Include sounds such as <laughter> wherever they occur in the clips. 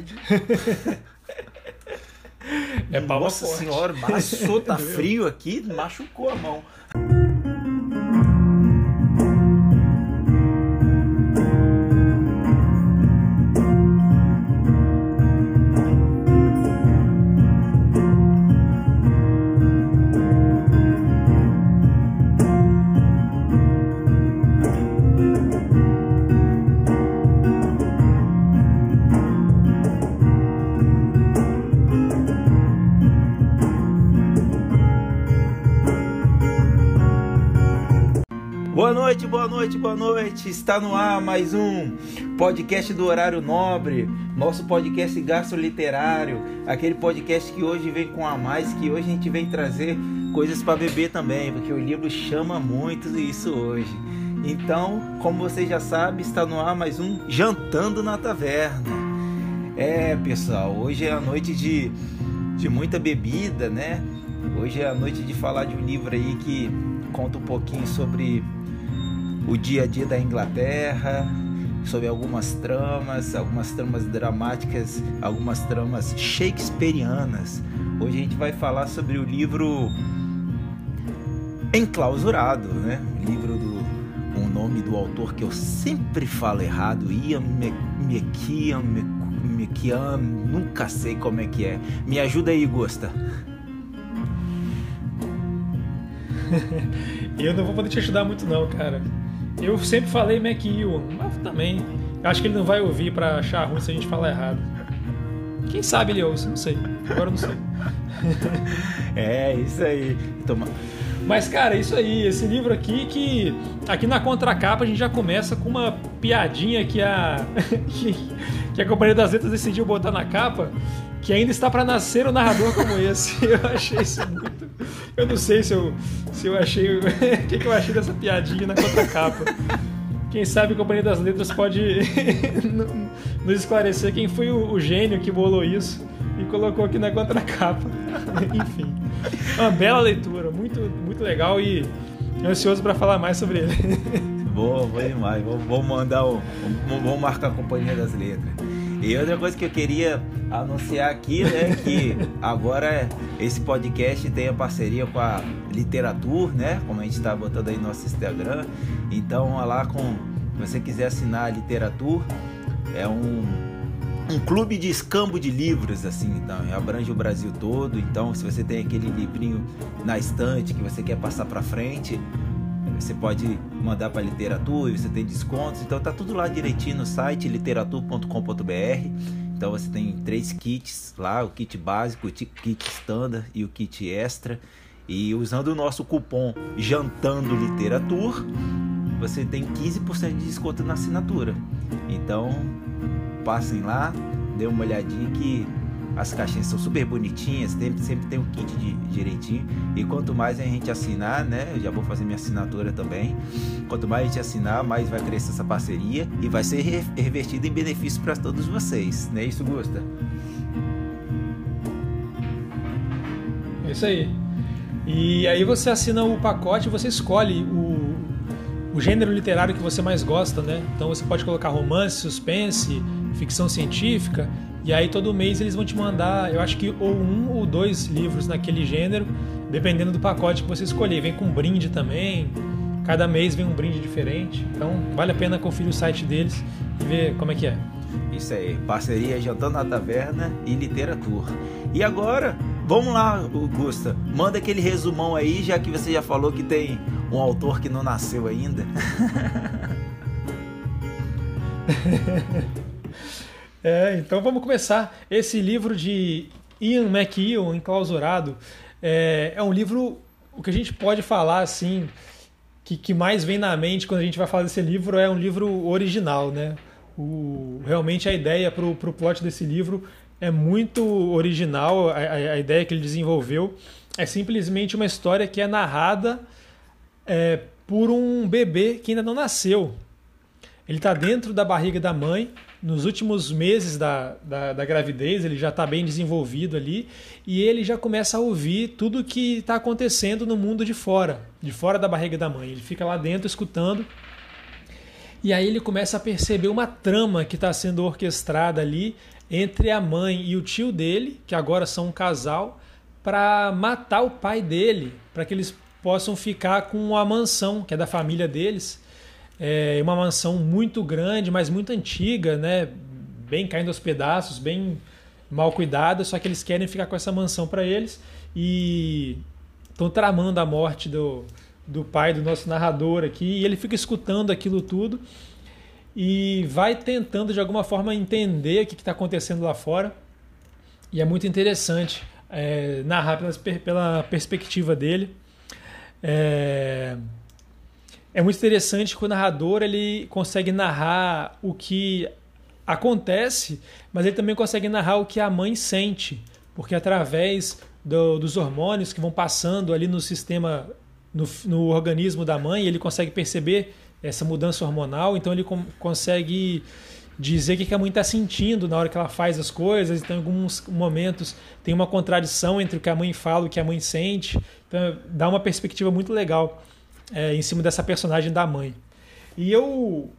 <laughs> É Nossa forte. senhora, maçou, tá frio aqui, machucou a mão. Noite, boa noite. Está no ar mais um podcast do Horário Nobre, nosso podcast gasto literário, aquele podcast que hoje vem com a mais, que hoje a gente vem trazer coisas para beber também, porque o livro chama muito isso hoje. Então, como você já sabe, está no ar mais um Jantando na Taverna. É, pessoal, hoje é a noite de, de muita bebida, né? Hoje é a noite de falar de um livro aí que conta um pouquinho sobre o dia a dia da Inglaterra, sobre algumas tramas, algumas tramas dramáticas, algumas tramas shakespearianas. Hoje a gente vai falar sobre o livro Enclausurado, né? O livro do o nome do autor que eu sempre falo errado, Ian McKean, McKean, nunca sei como é que é. Me ajuda aí, Gosta. <laughs> Eu não vou poder te ajudar muito não, cara. Eu sempre falei McEwan, mas também. Acho que ele não vai ouvir pra achar ruim se a gente falar errado. Quem sabe ele ouve, não sei. Agora eu não sei. <laughs> é, isso aí. Toma. Mas, cara, isso aí, esse livro aqui que. Aqui na contracapa a gente já começa com uma piadinha que a. <laughs> que, que a Companhia das Letras decidiu botar na capa. Que ainda está para nascer um narrador como esse. <laughs> Eu achei isso muito. Eu não sei se eu, se eu achei. O <laughs> que, que eu achei dessa piadinha na contracapa. Quem sabe a Companhia das Letras pode <laughs> nos esclarecer quem foi o, o gênio que bolou isso e colocou aqui na contracapa. <laughs> Enfim, uma bela leitura, muito, muito legal e ansioso para falar mais sobre ele. Boa, vou demais. Vou, vou mandar o. Vou marcar a Companhia das Letras. E outra coisa que eu queria anunciar aqui, né, que agora esse podcast tem a parceria com a Literatur, né, como a gente está botando aí no nosso Instagram. Então, lá com, se você quiser assinar a Literatur, é um, um clube de escambo de livros, assim, então, abrange o Brasil todo. Então, se você tem aquele livrinho na estante que você quer passar para frente, você pode mandar para literatura, você tem descontos, então tá tudo lá direitinho no site literatura.com.br. Então você tem três kits lá, o kit básico, o kit standard e o kit extra. E usando o nosso cupom Jantando Literatura, você tem 15% de desconto na assinatura. Então passem lá, dê uma olhadinha que as caixinhas são super bonitinhas, sempre, sempre tem um kit de, direitinho. E quanto mais a gente assinar, né? Eu já vou fazer minha assinatura também. Quanto mais a gente assinar, mais vai crescer essa parceria e vai ser revertido em benefício para todos vocês. Não é isso, Gusta? É isso aí. E aí você assina o pacote, você escolhe o, o gênero literário que você mais gosta, né? Então você pode colocar romance, suspense, ficção científica. E aí todo mês eles vão te mandar, eu acho que ou um ou dois livros naquele gênero, dependendo do pacote que você escolher. Vem com brinde também. Cada mês vem um brinde diferente. Então vale a pena conferir o site deles e ver como é que é. Isso aí, parceria Jantando na Taverna e Literatura. E agora, vamos lá, Augusta, manda aquele resumão aí, já que você já falou que tem um autor que não nasceu ainda. <laughs> É, então vamos começar. Esse livro de Ian McEwan, Enclausurado, é, é um livro, o que a gente pode falar assim, que, que mais vem na mente quando a gente vai falar desse livro é um livro original, né? O, realmente a ideia para o plot desse livro é muito original, a, a, ideia que ele desenvolveu é simplesmente uma história que é narrada é, por um bebê que ainda não nasceu. Ele está dentro da barriga da mãe, nos últimos meses da, da, da gravidez, ele já está bem desenvolvido ali, e ele já começa a ouvir tudo que está acontecendo no mundo de fora, de fora da barriga da mãe. Ele fica lá dentro escutando. E aí ele começa a perceber uma trama que está sendo orquestrada ali entre a mãe e o tio dele, que agora são um casal, para matar o pai dele, para que eles possam ficar com a mansão, que é da família deles. É uma mansão muito grande, mas muito antiga, né? Bem caindo aos pedaços, bem mal cuidada, só que eles querem ficar com essa mansão para eles e estão tramando a morte do, do pai do nosso narrador aqui, e ele fica escutando aquilo tudo e vai tentando de alguma forma entender o que está acontecendo lá fora. E é muito interessante é, narrar pela, pela perspectiva dele. É, é muito interessante que o narrador ele consegue narrar o que acontece, mas ele também consegue narrar o que a mãe sente, porque através do, dos hormônios que vão passando ali no sistema, no, no organismo da mãe, ele consegue perceber essa mudança hormonal, então ele com, consegue dizer o que a mãe está sentindo na hora que ela faz as coisas. Então, em alguns momentos tem uma contradição entre o que a mãe fala e o que a mãe sente. Então, dá uma perspectiva muito legal é, em cima dessa personagem da mãe. E eu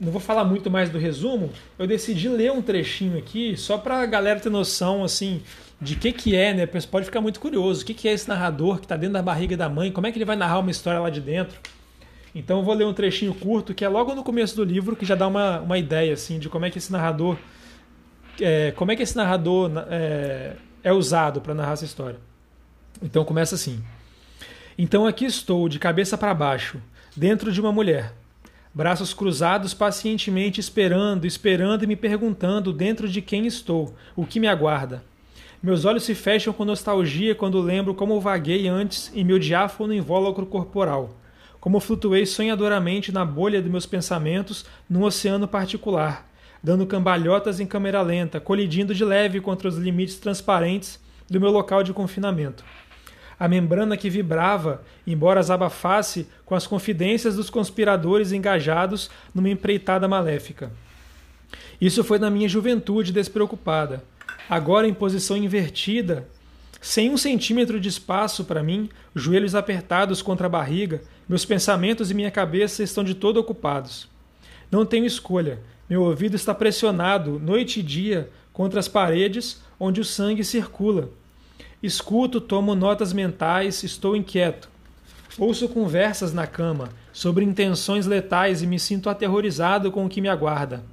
não vou falar muito mais do resumo, eu decidi ler um trechinho aqui só para a galera ter noção assim de que que é, né? Pode ficar muito curioso, o que que é esse narrador que está dentro da barriga da mãe, como é que ele vai narrar uma história lá de dentro. Então eu vou ler um trechinho curto que é logo no começo do livro que já dá uma, uma ideia assim de como é que esse narrador é, como é que esse narrador é, é usado para narrar essa história. Então começa assim. Então aqui estou de cabeça para baixo, dentro de uma mulher braços cruzados pacientemente esperando, esperando e me perguntando dentro de quem estou, o que me aguarda. Meus olhos se fecham com nostalgia quando lembro como vaguei antes em meu diáfano invólucro corporal, como flutuei sonhadoramente na bolha de meus pensamentos num oceano particular, dando cambalhotas em câmera lenta, colidindo de leve contra os limites transparentes do meu local de confinamento a membrana que vibrava, embora as abafasse com as confidências dos conspiradores engajados numa empreitada maléfica. Isso foi na minha juventude despreocupada. Agora, em posição invertida, sem um centímetro de espaço para mim, joelhos apertados contra a barriga, meus pensamentos e minha cabeça estão de todo ocupados. Não tenho escolha. Meu ouvido está pressionado, noite e dia, contra as paredes onde o sangue circula Escuto, tomo notas mentais, estou inquieto. Ouço conversas na cama sobre intenções letais e me sinto aterrorizado com o que me aguarda,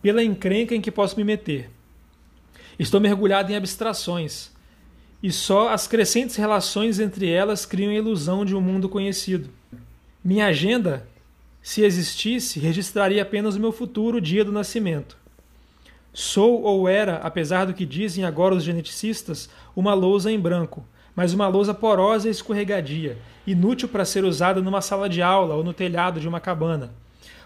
pela encrenca em que posso me meter. Estou mergulhado em abstrações, e só as crescentes relações entre elas criam a ilusão de um mundo conhecido. Minha agenda, se existisse, registraria apenas o meu futuro dia do nascimento. Sou ou era, apesar do que dizem agora os geneticistas, uma lousa em branco, mas uma lousa porosa e escorregadia, inútil para ser usada numa sala de aula ou no telhado de uma cabana.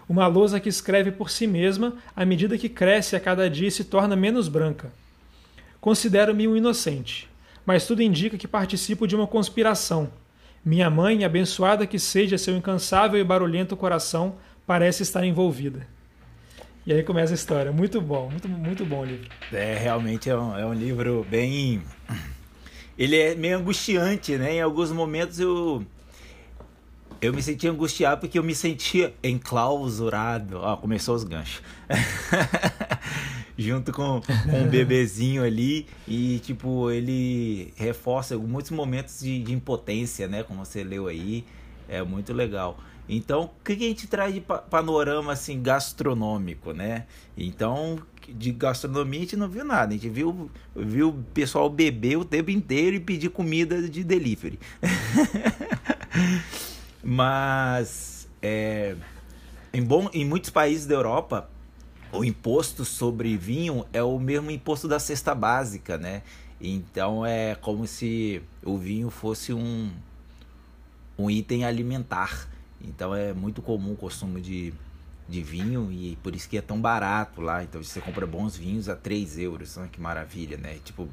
Uma lousa que escreve por si mesma à medida que cresce a cada dia e se torna menos branca. Considero-me um inocente, mas tudo indica que participo de uma conspiração. Minha mãe, abençoada que seja seu incansável e barulhento coração, parece estar envolvida. E aí começa a história. Muito bom, muito, muito bom o livro. É, realmente é um, é um livro bem. Ele é meio angustiante, né? Em alguns momentos eu. Eu me sentia angustiado porque eu me sentia enclausurado. Ó, começou os ganchos. <laughs> Junto com, com um bebezinho ali. E, tipo, ele reforça muitos momentos de, de impotência, né? Como você leu aí. É muito legal. Então, o que a gente traz de panorama assim gastronômico, né? Então, de gastronomia a gente não viu nada, a gente viu, viu o pessoal beber o tempo inteiro e pedir comida de delivery. <laughs> Mas é, em, bom, em muitos países da Europa, o imposto sobre vinho é o mesmo imposto da cesta básica, né? Então é como se o vinho fosse um, um item alimentar. Então é muito comum o consumo de, de vinho e por isso que é tão barato lá. Então você compra bons vinhos a 3 euros. Olha que maravilha, né? Tipo,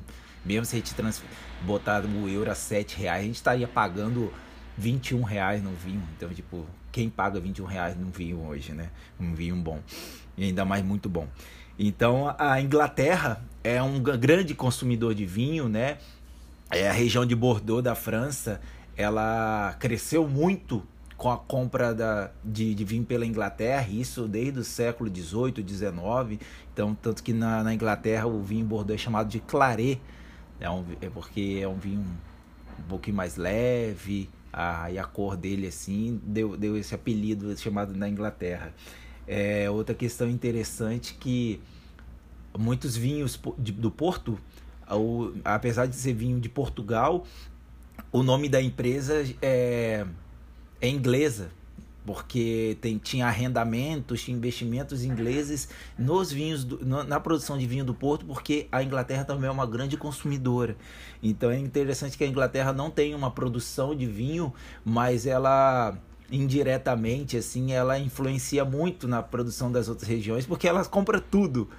mesmo se a gente trans... botar o euro a 7 reais, a gente estaria pagando 21 reais no vinho. Então, tipo, quem paga 21 reais num vinho hoje, né? Um vinho bom. E ainda mais muito bom. Então, a Inglaterra é um grande consumidor de vinho, né? É a região de Bordeaux da França, ela cresceu muito com a compra da, de, de vinho pela Inglaterra, isso desde o século XVIII, XIX. Então, tanto que na, na Inglaterra o vinho Bordeaux é chamado de Claret, é, um, é porque é um vinho um pouquinho mais leve, a, e a cor dele assim deu, deu esse apelido chamado na Inglaterra. É, outra questão interessante que muitos vinhos de, do Porto, o, apesar de ser vinho de Portugal, o nome da empresa é é inglesa, porque tem, tinha arrendamentos, tinha investimentos ingleses nos vinhos, do, na produção de vinho do Porto, porque a Inglaterra também é uma grande consumidora. Então é interessante que a Inglaterra não tem uma produção de vinho, mas ela indiretamente assim ela influencia muito na produção das outras regiões, porque ela compra tudo.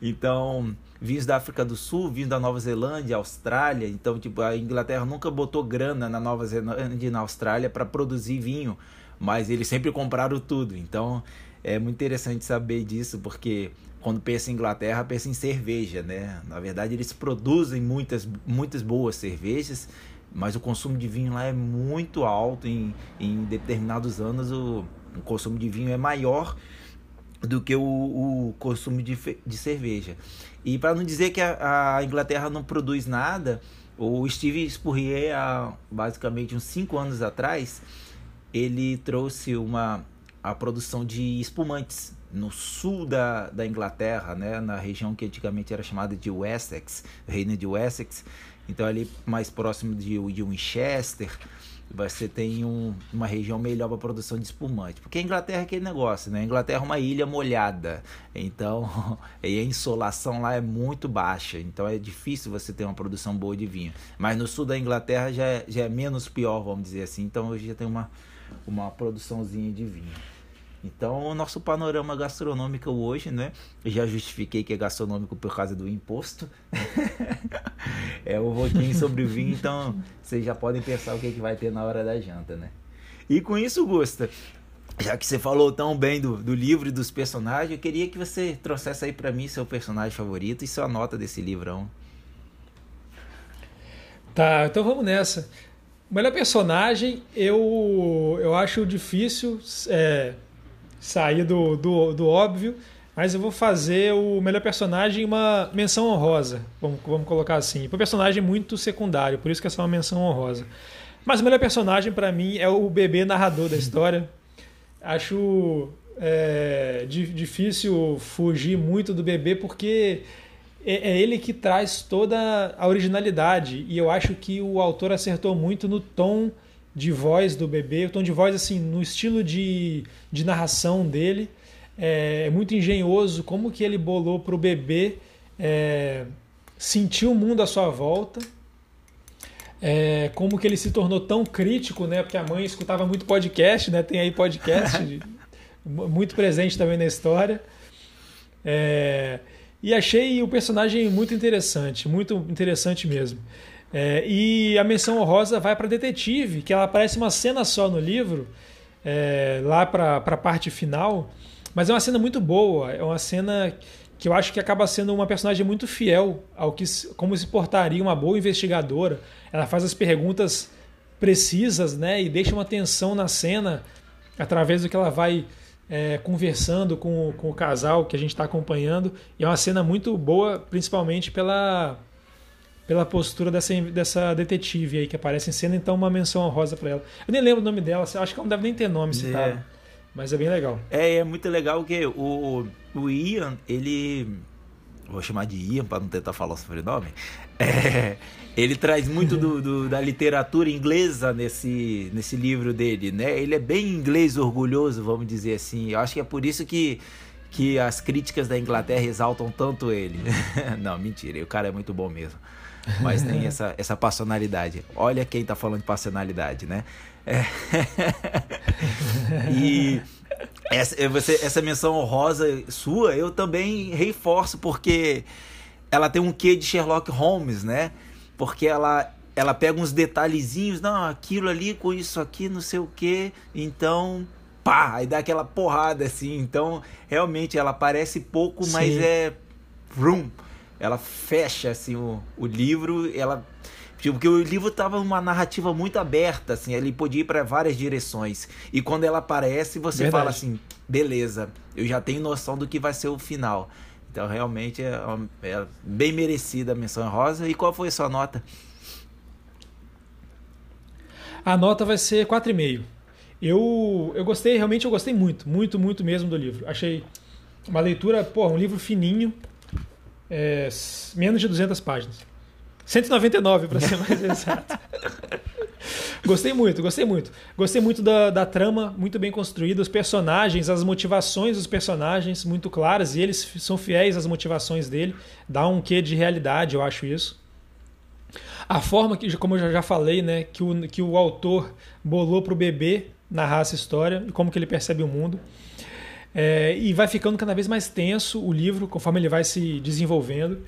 Então, vinhos da África do Sul, vinhos da Nova Zelândia, Austrália. Então, tipo, a Inglaterra nunca botou grana na Nova Zelândia e na Austrália para produzir vinho, mas eles sempre compraram tudo. Então, é muito interessante saber disso, porque quando pensa em Inglaterra, pensa em cerveja, né? Na verdade, eles produzem muitas, muitas boas cervejas, mas o consumo de vinho lá é muito alto. Em, em determinados anos, o, o consumo de vinho é maior do que o, o consumo de, de cerveja. E para não dizer que a, a, Inglaterra não produz nada, o Steve Spurrier, há basicamente uns 5 anos atrás, ele trouxe uma, a produção de espumantes no sul da, da Inglaterra, né, na região que antigamente era chamada de Wessex, Reino de Wessex, então ali mais próximo de, de Winchester, você tem um, uma região melhor para produção de espumante. Porque a Inglaterra é aquele negócio, né? A Inglaterra é uma ilha molhada, então <laughs> e a insolação lá é muito baixa, então é difícil você ter uma produção boa de vinho. Mas no sul da Inglaterra já é, já é menos pior, vamos dizer assim, então hoje já tem uma, uma produçãozinha de vinho. Então, o nosso panorama gastronômico hoje, né? Já justifiquei que é gastronômico por causa do imposto. <laughs> é um pouquinho sobre o vinho, então vocês já podem pensar o que, é que vai ter na hora da janta, né? E com isso, Gusta, já que você falou tão bem do, do livro e dos personagens, eu queria que você trouxesse aí para mim seu personagem favorito e sua nota desse livrão. Tá, então vamos nessa. O melhor personagem, eu, eu acho difícil. É sair do, do, do óbvio, mas eu vou fazer o melhor personagem uma menção honrosa, vamos, vamos colocar assim. Um personagem muito secundário, por isso que é uma menção honrosa. Mas o melhor personagem para mim é o bebê narrador da história. <laughs> Acho é, difícil fugir muito do bebê porque é, é ele que traz toda a originalidade e eu acho que o autor acertou muito no tom de voz do bebê, o tom de voz assim no estilo de, de narração dele é, é muito engenhoso como que ele bolou para o bebê é, sentir o mundo à sua volta é, como que ele se tornou tão crítico né porque a mãe escutava muito podcast né tem aí podcast <laughs> muito presente também na história é, e achei o personagem muito interessante muito interessante mesmo é, e a menção honrosa vai para Detetive, que ela aparece uma cena só no livro, é, lá para a parte final, mas é uma cena muito boa, é uma cena que eu acho que acaba sendo uma personagem muito fiel ao que como se portaria uma boa investigadora. Ela faz as perguntas precisas, né, e deixa uma tensão na cena através do que ela vai é, conversando com, com o casal que a gente está acompanhando. E é uma cena muito boa, principalmente pela pela postura dessa, dessa detetive aí que aparece em cena, então uma menção honrosa para ela. Eu nem lembro o nome dela, acho que ela não deve nem ter nome citado. É. Mas é bem legal. É, é muito legal que o, o Ian, ele. Vou chamar de Ian para não tentar falar o sobrenome. <laughs> É, ele traz muito do, do, da literatura inglesa nesse, nesse livro dele, né? Ele é bem inglês orgulhoso, vamos dizer assim. Eu acho que é por isso que, que as críticas da Inglaterra exaltam tanto ele. <laughs> não, mentira, o cara é muito bom mesmo mas tem <laughs> essa, essa passionalidade. Olha quem tá falando de passionalidade, né? É. <laughs> e essa, você, essa menção honrosa sua, eu também reforço, porque ela tem um quê de Sherlock Holmes, né? Porque ela, ela pega uns detalhezinhos, não, aquilo ali com isso aqui, não sei o quê, então pá, aí dá aquela porrada assim. Então, realmente ela parece pouco, mas é. Vroom, ela fecha assim o, o livro, ela Tipo, porque o livro tava uma narrativa muito aberta, assim, ele podia ir para várias direções. E quando ela aparece, você Verdade. fala assim, beleza, eu já tenho noção do que vai ser o final. Então, realmente, é, é bem merecida a menção rosa. E qual foi a sua nota? A nota vai ser 4,5. Eu, eu gostei, realmente eu gostei muito, muito, muito mesmo do livro. Achei uma leitura, pô, um livro fininho, é, menos de 200 páginas. 199 para ser mais <laughs> exato. gostei muito, gostei muito. Gostei muito da, da trama, muito bem construída, os personagens, as motivações dos personagens muito claras e eles são fiéis às motivações dele. Dá um quê de realidade, eu acho isso. A forma que, como eu já falei, né, que o, que o autor bolou para o bebê narrar essa história e como que ele percebe o mundo. É, e vai ficando cada vez mais tenso o livro conforme ele vai se desenvolvendo.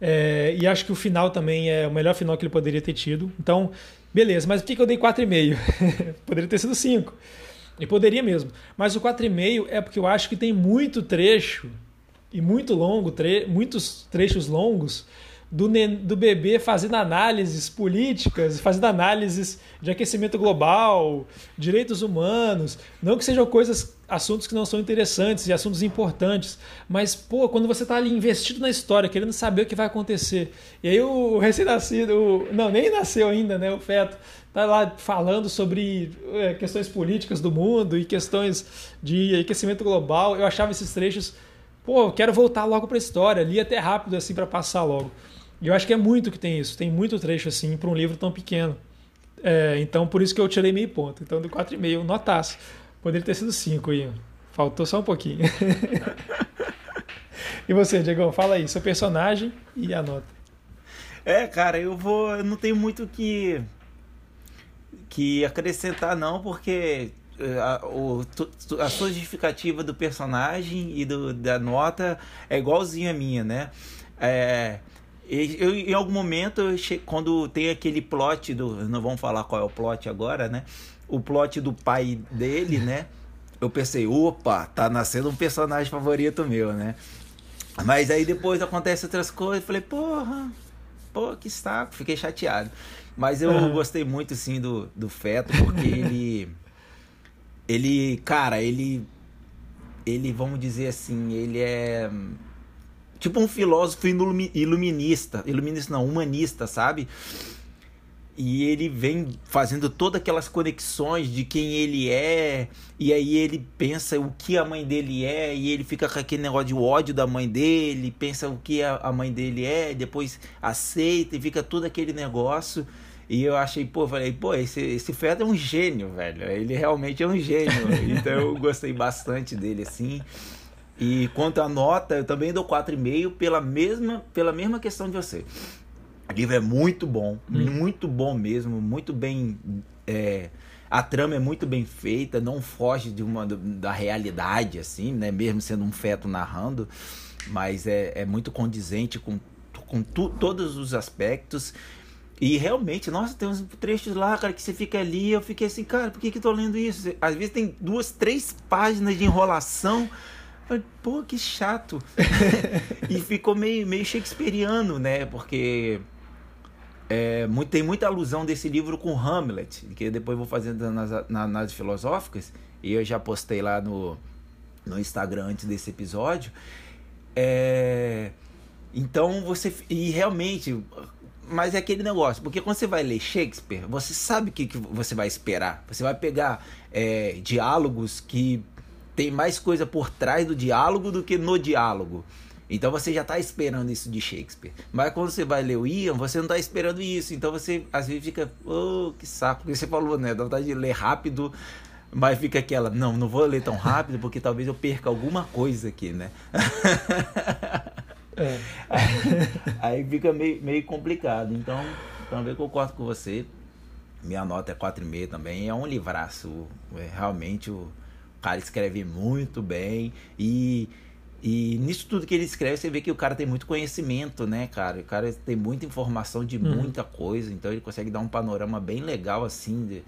É, e acho que o final também é o melhor final que ele poderia ter tido. Então, beleza, mas por que, eu dei 4,5? <laughs> poderia ter sido 5. E poderia mesmo. Mas o 4,5 é porque eu acho que tem muito trecho e muito longo, tre muitos trechos longos do, do bebê fazendo análises políticas, fazendo análises de aquecimento global, direitos humanos. Não que sejam coisas, assuntos que não são interessantes e assuntos importantes, mas, pô, quando você está ali investido na história, querendo saber o que vai acontecer, e aí o recém-nascido, não, nem nasceu ainda, né, o feto, tá lá falando sobre é, questões políticas do mundo e questões de aquecimento global, eu achava esses trechos, pô, eu quero voltar logo para a história, li até rápido assim para passar logo. E eu acho que é muito que tem isso, tem muito trecho assim para um livro tão pequeno. É, então por isso que eu tirei meio ponto. Então de 4,5, notaço. Poderia ter sido 5 aí. Faltou só um pouquinho. <laughs> e você, Diego, fala aí, seu personagem e a nota. É, cara, eu vou. Eu não tenho muito que. que acrescentar, não, porque eh, a, o, a sua justificativa do personagem e do, da nota é igualzinha a minha, né? É, eu, em algum momento, quando tem aquele plot do. Não vamos falar qual é o plot agora, né? O plot do pai dele, né? Eu pensei, opa, tá nascendo um personagem favorito meu, né? Mas aí depois acontece outras coisas, falei, porra, pô, que saco, fiquei chateado. Mas eu uhum. gostei muito, sim, do, do Feto, porque <laughs> ele. Ele, cara, ele. Ele, vamos dizer assim, ele é tipo um filósofo iluminista, iluminista não, humanista, sabe? E ele vem fazendo todas aquelas conexões de quem ele é, e aí ele pensa o que a mãe dele é, e ele fica com aquele negócio de ódio da mãe dele, pensa o que a mãe dele é, depois aceita e fica todo aquele negócio. E eu achei, pô, falei, pô, esse, esse feto é um gênio, velho. Ele realmente é um gênio. <laughs> então eu gostei bastante dele, assim. E quanto à nota, eu também dou 4,5 pela mesma, pela mesma questão de você. O livro é muito bom, hum. muito bom mesmo, muito bem. É, a trama é muito bem feita, não foge de uma da realidade, assim, né? Mesmo sendo um feto narrando, mas é, é muito condizente com, com tu, todos os aspectos. E realmente, nossa, tem uns trechos lá, cara, que você fica ali, eu fiquei assim, cara, por que que eu tô lendo isso? Às vezes tem duas, três páginas de enrolação. Pô, que chato. <laughs> e ficou meio, meio shakespeariano, né? Porque é, muito, tem muita alusão desse livro com Hamlet, que depois vou fazendo nas, nas, nas filosóficas, e eu já postei lá no, no Instagram antes desse episódio. É, então você. E realmente. Mas é aquele negócio, porque quando você vai ler Shakespeare, você sabe o que, que você vai esperar. Você vai pegar é, diálogos que tem mais coisa por trás do diálogo do que no diálogo. Então você já está esperando isso de Shakespeare. Mas quando você vai ler o Ian, você não está esperando isso. Então você às vezes fica, oh, que saco. Porque você falou, né? Dá vontade de ler rápido, mas fica aquela, não, não vou ler tão rápido porque talvez eu perca alguma coisa aqui, né? É. <laughs> Aí fica meio, meio complicado. Então, também concordo com você. Minha nota é 4,5 também. É um livraço. É realmente o o cara escreve muito bem e e nisso tudo que ele escreve, você vê que o cara tem muito conhecimento, né, cara? O cara tem muita informação de uhum. muita coisa, então ele consegue dar um panorama bem legal, assim, de,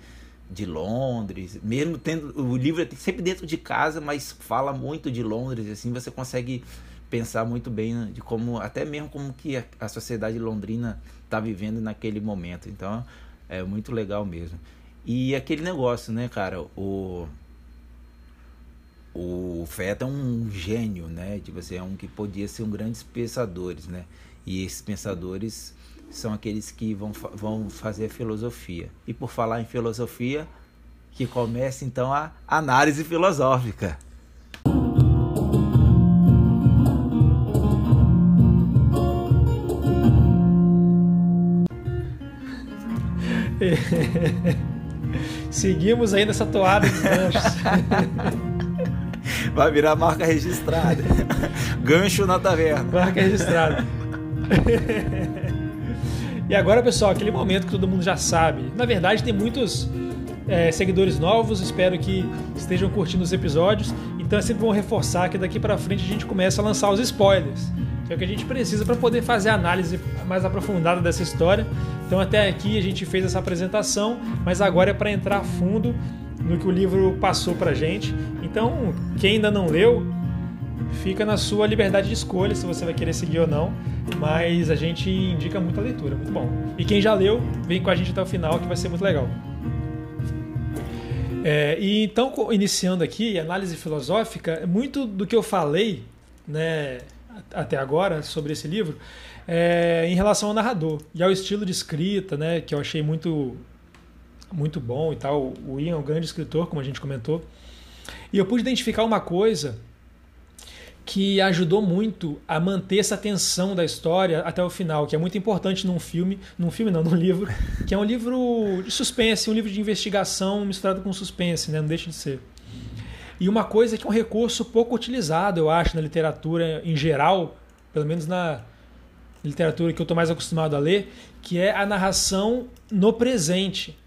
de Londres. Mesmo tendo. O livro é sempre dentro de casa, mas fala muito de Londres, assim, você consegue pensar muito bem de como, até mesmo como que a, a sociedade londrina está vivendo naquele momento. Então, é muito legal mesmo. E aquele negócio, né, cara? O o Feta é um gênio, né? Tipo assim, é um que podia ser um grandes pensadores, né? E esses pensadores são aqueles que vão, vão fazer filosofia. E por falar em filosofia, que começa então a análise filosófica. <laughs> Seguimos aí nessa toada de ganchos. <laughs> Vai virar marca registrada. <laughs> Gancho na taverna. Marca registrada. <laughs> e agora, pessoal, aquele momento que todo mundo já sabe. Na verdade, tem muitos é, seguidores novos, espero que estejam curtindo os episódios. Então é sempre bom reforçar que daqui para frente a gente começa a lançar os spoilers, que é o que a gente precisa para poder fazer a análise mais aprofundada dessa história. Então até aqui a gente fez essa apresentação, mas agora é para entrar a fundo no que o livro passou para gente. Então quem ainda não leu, fica na sua liberdade de escolha se você vai querer seguir ou não, mas a gente indica muita leitura, muito bom. E quem já leu, vem com a gente até o final que vai ser muito legal. É, e então, iniciando aqui, análise filosófica, muito do que eu falei né, até agora sobre esse livro é em relação ao narrador e ao estilo de escrita, né, que eu achei muito, muito bom e tal. O Ian é um grande escritor, como a gente comentou. E eu pude identificar uma coisa que ajudou muito a manter essa tensão da história até o final, que é muito importante num filme, num filme não, <laughs> num livro, que é um livro de suspense, um livro de investigação misturado com suspense, né? não deixa de ser. E uma coisa que é um recurso pouco utilizado, eu acho, na literatura em geral, pelo menos na literatura que eu estou mais acostumado a ler, que é a narração no presente.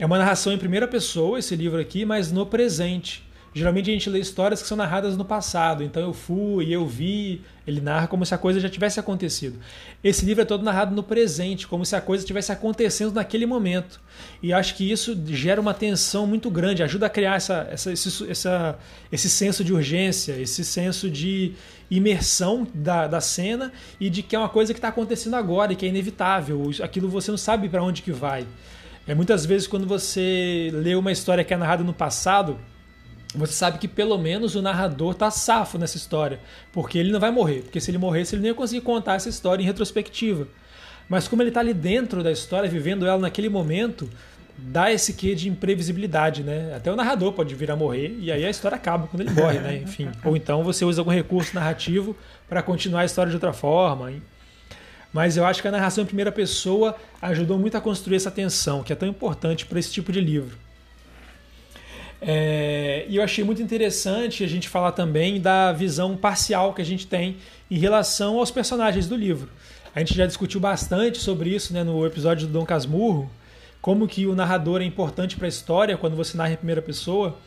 É uma narração em primeira pessoa, esse livro aqui, mas no presente. Geralmente a gente lê histórias que são narradas no passado, então eu fui, eu vi, ele narra como se a coisa já tivesse acontecido. Esse livro é todo narrado no presente, como se a coisa estivesse acontecendo naquele momento. E acho que isso gera uma tensão muito grande, ajuda a criar essa, essa, esse, essa, esse senso de urgência, esse senso de imersão da, da cena e de que é uma coisa que está acontecendo agora e que é inevitável. Aquilo você não sabe para onde que vai. É muitas vezes quando você lê uma história que é narrada no passado você sabe que pelo menos o narrador tá safo nessa história, porque ele não vai morrer, porque se ele morresse ele nem ia conseguir contar essa história em retrospectiva. Mas como ele tá ali dentro da história, vivendo ela naquele momento, dá esse quê de imprevisibilidade, né? Até o narrador pode vir a morrer e aí a história acaba quando ele morre, né? Enfim, ou então você usa algum recurso narrativo para continuar a história de outra forma. Mas eu acho que a narração em primeira pessoa ajudou muito a construir essa tensão, que é tão importante para esse tipo de livro. É, e eu achei muito interessante a gente falar também da visão parcial que a gente tem em relação aos personagens do livro. A gente já discutiu bastante sobre isso né, no episódio do Dom Casmurro, como que o narrador é importante para a história quando você narra em primeira pessoa.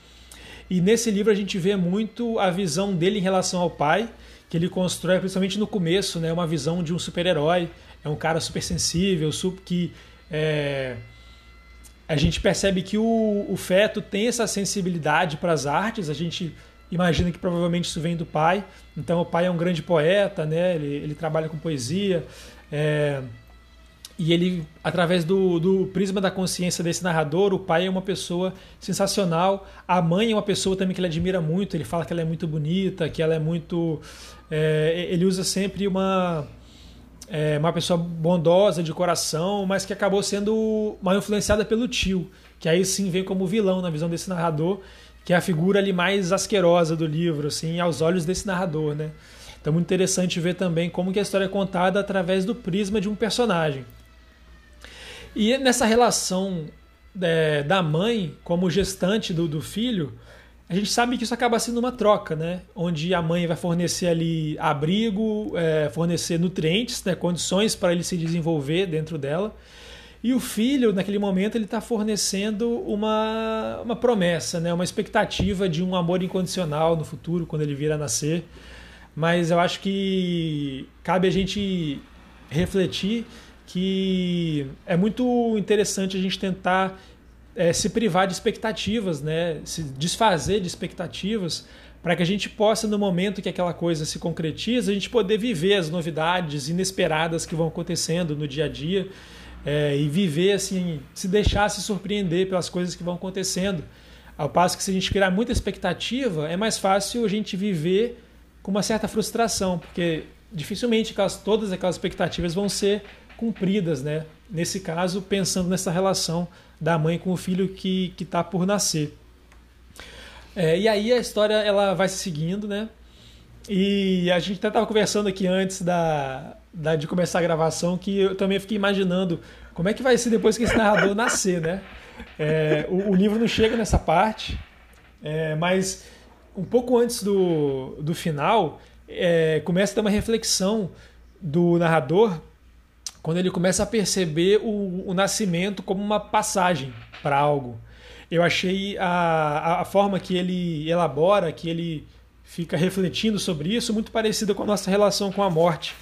E nesse livro a gente vê muito a visão dele em relação ao pai, que ele constrói, principalmente no começo, né, uma visão de um super-herói. É um cara super sensível, super, que é, a gente percebe que o, o feto tem essa sensibilidade para as artes, a gente imagina que provavelmente isso vem do pai. Então o pai é um grande poeta, né? ele, ele trabalha com poesia. É, e ele, através do, do prisma da consciência desse narrador, o pai é uma pessoa sensacional. A mãe é uma pessoa também que ele admira muito. Ele fala que ela é muito bonita, que ela é muito. É, ele usa sempre uma é, uma pessoa bondosa de coração, mas que acabou sendo mal influenciada pelo tio, que aí sim vem como vilão na visão desse narrador, que é a figura ali mais asquerosa do livro, assim, aos olhos desse narrador, né? Então, muito interessante ver também como que a história é contada através do prisma de um personagem. E nessa relação é, da mãe como gestante do, do filho, a gente sabe que isso acaba sendo uma troca, né? Onde a mãe vai fornecer ali abrigo, é, fornecer nutrientes, né? condições para ele se desenvolver dentro dela. E o filho, naquele momento, ele está fornecendo uma, uma promessa, né? uma expectativa de um amor incondicional no futuro, quando ele vir a nascer. Mas eu acho que cabe a gente refletir que é muito interessante a gente tentar é, se privar de expectativas, né? se desfazer de expectativas para que a gente possa, no momento que aquela coisa se concretiza, a gente poder viver as novidades inesperadas que vão acontecendo no dia a dia é, e viver assim, se deixar se surpreender pelas coisas que vão acontecendo. Ao passo que se a gente criar muita expectativa, é mais fácil a gente viver com uma certa frustração, porque dificilmente aquelas, todas aquelas expectativas vão ser cumpridas, né? Nesse caso, pensando nessa relação da mãe com o filho que está por nascer. É, e aí a história ela vai se seguindo, né? E a gente até estava conversando aqui antes da, da, de começar a gravação que eu também fiquei imaginando como é que vai ser depois que esse narrador <laughs> nascer, né? É, o, o, livro não chega nessa parte, é, mas um pouco antes do, do final é, começa a ter uma reflexão do narrador quando ele começa a perceber o, o nascimento como uma passagem para algo eu achei a, a forma que ele elabora, que ele fica refletindo sobre isso, muito parecida com a nossa relação com a morte.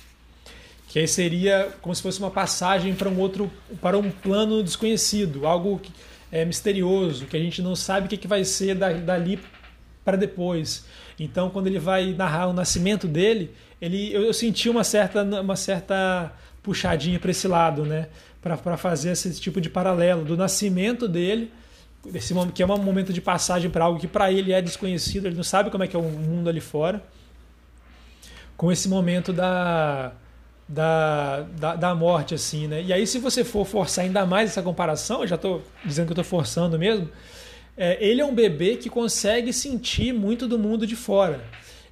Que aí seria como se fosse uma passagem para um outro, para um plano desconhecido, algo que é misterioso, que a gente não sabe o que, que vai ser dali para depois. Então, quando ele vai narrar o nascimento dele, ele, eu, eu senti uma certa, uma certa puxadinha para esse lado, né? Para fazer esse tipo de paralelo do nascimento dele esse momento que é um momento de passagem para algo que para ele é desconhecido, ele não sabe como é que é o mundo ali fora, com esse momento da, da, da, da morte, assim, né? E aí, se você for forçar ainda mais essa comparação, eu já estou dizendo que estou forçando mesmo, é, ele é um bebê que consegue sentir muito do mundo de fora.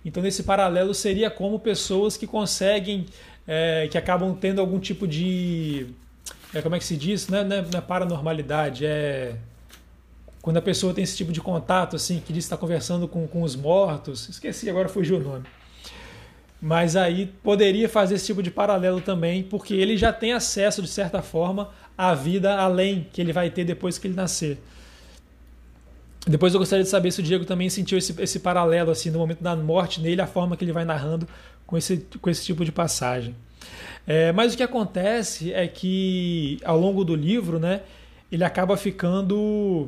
Então, nesse paralelo, seria como pessoas que conseguem, é, que acabam tendo algum tipo de. É, como é que se diz? É, não é, não é paranormalidade, é quando a pessoa tem esse tipo de contato, assim, que diz que está conversando com, com os mortos, esqueci, agora fugiu o nome. Mas aí poderia fazer esse tipo de paralelo também, porque ele já tem acesso, de certa forma, à vida além que ele vai ter depois que ele nascer. Depois eu gostaria de saber se o Diego também sentiu esse, esse paralelo, assim, no momento da morte nele, a forma que ele vai narrando com esse, com esse tipo de passagem. É, mas o que acontece é que, ao longo do livro, né, ele acaba ficando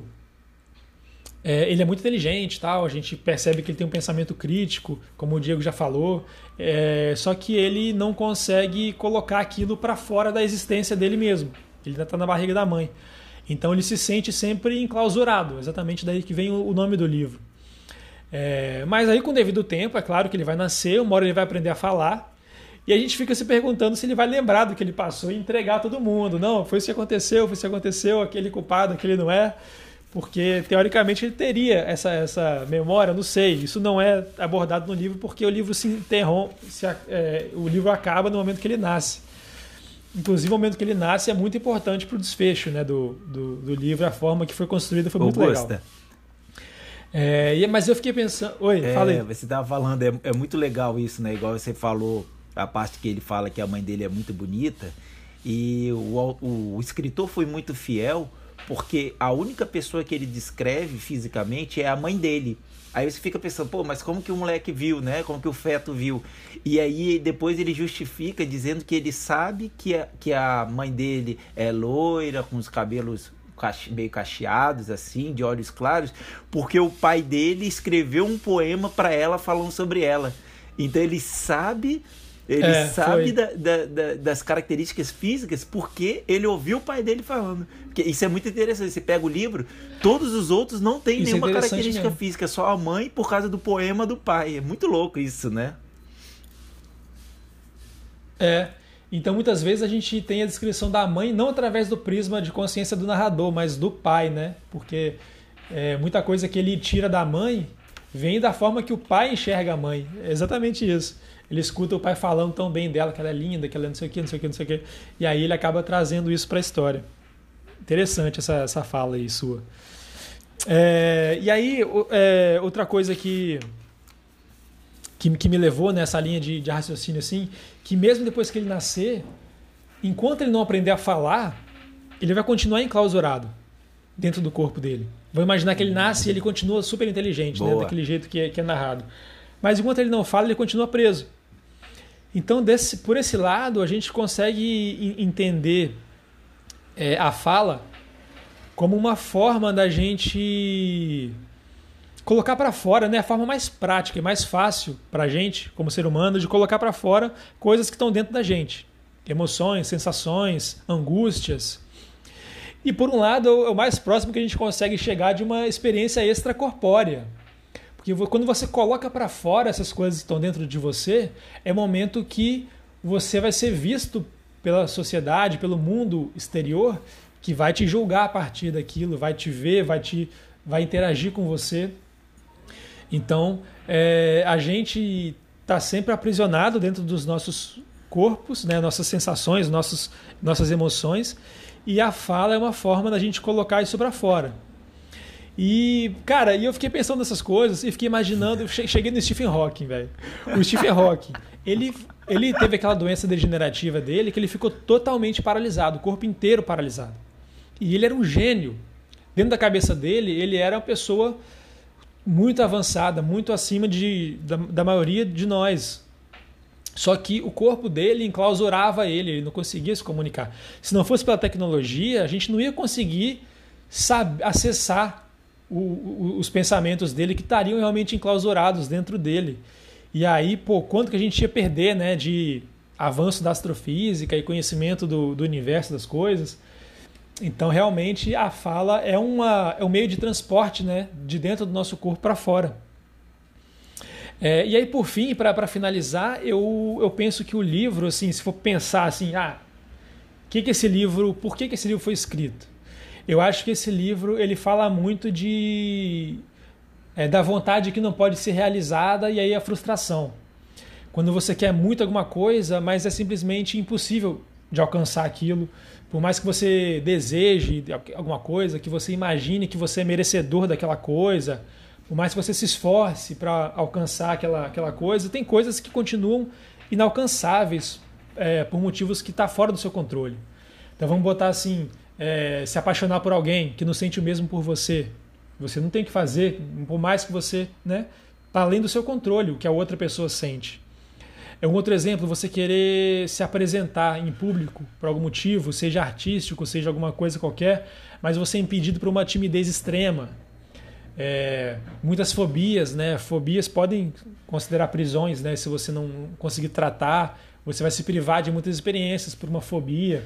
é, ele é muito inteligente, tal. A gente percebe que ele tem um pensamento crítico, como o Diego já falou. É, só que ele não consegue colocar aquilo para fora da existência dele mesmo. Ele ainda está na barriga da mãe. Então ele se sente sempre enclausurado. Exatamente daí que vem o nome do livro. É, mas aí, com o devido tempo, é claro que ele vai nascer, uma hora ele vai aprender a falar. E a gente fica se perguntando se ele vai lembrar do que ele passou e entregar a todo mundo. Não, foi isso que aconteceu, foi isso que aconteceu, aquele culpado, aquele não é porque teoricamente ele teria essa, essa memória, não sei, isso não é abordado no livro porque o livro se interrompe, se, é, o livro acaba no momento que ele nasce. Inclusive, o momento que ele nasce é muito importante para o desfecho né, do, do, do, livro, a forma que foi construída foi muito Augusta. legal. É, mas eu fiquei pensando. Oi, é, falei. Você estava falando, é, é muito legal isso, né? Igual você falou, a parte que ele fala que a mãe dele é muito bonita. E o, o, o escritor foi muito fiel porque a única pessoa que ele descreve fisicamente é a mãe dele. Aí você fica pensando, pô, mas como que o moleque viu, né? Como que o feto viu? E aí depois ele justifica dizendo que ele sabe que a, que a mãe dele é loira, com os cabelos meio cacheados, assim, de olhos claros, porque o pai dele escreveu um poema para ela falando sobre ela. Então ele sabe ele é, sabe da, da, da, das características físicas porque ele ouviu o pai dele falando. Porque isso é muito interessante. Você pega o livro, todos os outros não têm isso é nenhuma é característica mesmo. física, só a mãe por causa do poema do pai. É muito louco isso, né? É. Então muitas vezes a gente tem a descrição da mãe não através do prisma de consciência do narrador, mas do pai, né? Porque é, muita coisa que ele tira da mãe vem da forma que o pai enxerga a mãe. É exatamente isso ele escuta o pai falando tão bem dela, que ela é linda, que ela é não sei o que, não sei o que, não sei o que. E aí ele acaba trazendo isso para a história. Interessante essa, essa fala aí sua. É, e aí, é, outra coisa que, que, que, me levou nessa linha de, de raciocínio assim, que mesmo depois que ele nascer, enquanto ele não aprender a falar, ele vai continuar enclausurado dentro do corpo dele. Vou imaginar que ele nasce e ele continua super inteligente, né, daquele jeito que é, que é narrado. Mas enquanto ele não fala, ele continua preso. Então, desse, por esse lado, a gente consegue entender é, a fala como uma forma da gente colocar para fora, né, a forma mais prática e mais fácil para a gente, como ser humano, de colocar para fora coisas que estão dentro da gente, emoções, sensações, angústias. E por um lado, é o mais próximo que a gente consegue chegar de uma experiência extracorpórea. Porque quando você coloca para fora essas coisas que estão dentro de você, é momento que você vai ser visto pela sociedade, pelo mundo exterior, que vai te julgar a partir daquilo, vai te ver, vai te vai interagir com você. Então, é, a gente está sempre aprisionado dentro dos nossos corpos, né, nossas sensações, nossos, nossas emoções, e a fala é uma forma da gente colocar isso para fora. E, cara, e eu fiquei pensando nessas coisas e fiquei imaginando, cheguei no Stephen Hawking, velho. O Stephen Hawking, ele, ele teve aquela doença degenerativa dele que ele ficou totalmente paralisado, o corpo inteiro paralisado. E ele era um gênio. Dentro da cabeça dele, ele era uma pessoa muito avançada, muito acima de, da, da maioria de nós. Só que o corpo dele enclausurava ele, ele não conseguia se comunicar. Se não fosse pela tecnologia, a gente não ia conseguir saber, acessar o, o, os pensamentos dele que estariam realmente enclausurados dentro dele. E aí, pô, quanto que a gente ia perder né, de avanço da astrofísica e conhecimento do, do universo das coisas. Então, realmente, a fala é, uma, é um meio de transporte né, de dentro do nosso corpo para fora. É, e aí, por fim, para finalizar, eu, eu penso que o livro, assim, se for pensar assim, ah, que que esse livro, por que, que esse livro foi escrito? Eu acho que esse livro ele fala muito de é, da vontade que não pode ser realizada e aí a frustração. Quando você quer muito alguma coisa, mas é simplesmente impossível de alcançar aquilo. Por mais que você deseje alguma coisa, que você imagine que você é merecedor daquela coisa, por mais que você se esforce para alcançar aquela, aquela coisa, tem coisas que continuam inalcançáveis é, por motivos que está fora do seu controle. Então vamos botar assim, é, se apaixonar por alguém que não sente o mesmo por você. Você não tem que fazer, por mais que você, né, tá além do seu controle o que a outra pessoa sente. É um outro exemplo, você querer se apresentar em público por algum motivo, seja artístico, seja alguma coisa qualquer, mas você é impedido por uma timidez extrema. É, muitas fobias, né? Fobias podem considerar prisões, né? Se você não conseguir tratar, você vai se privar de muitas experiências por uma fobia.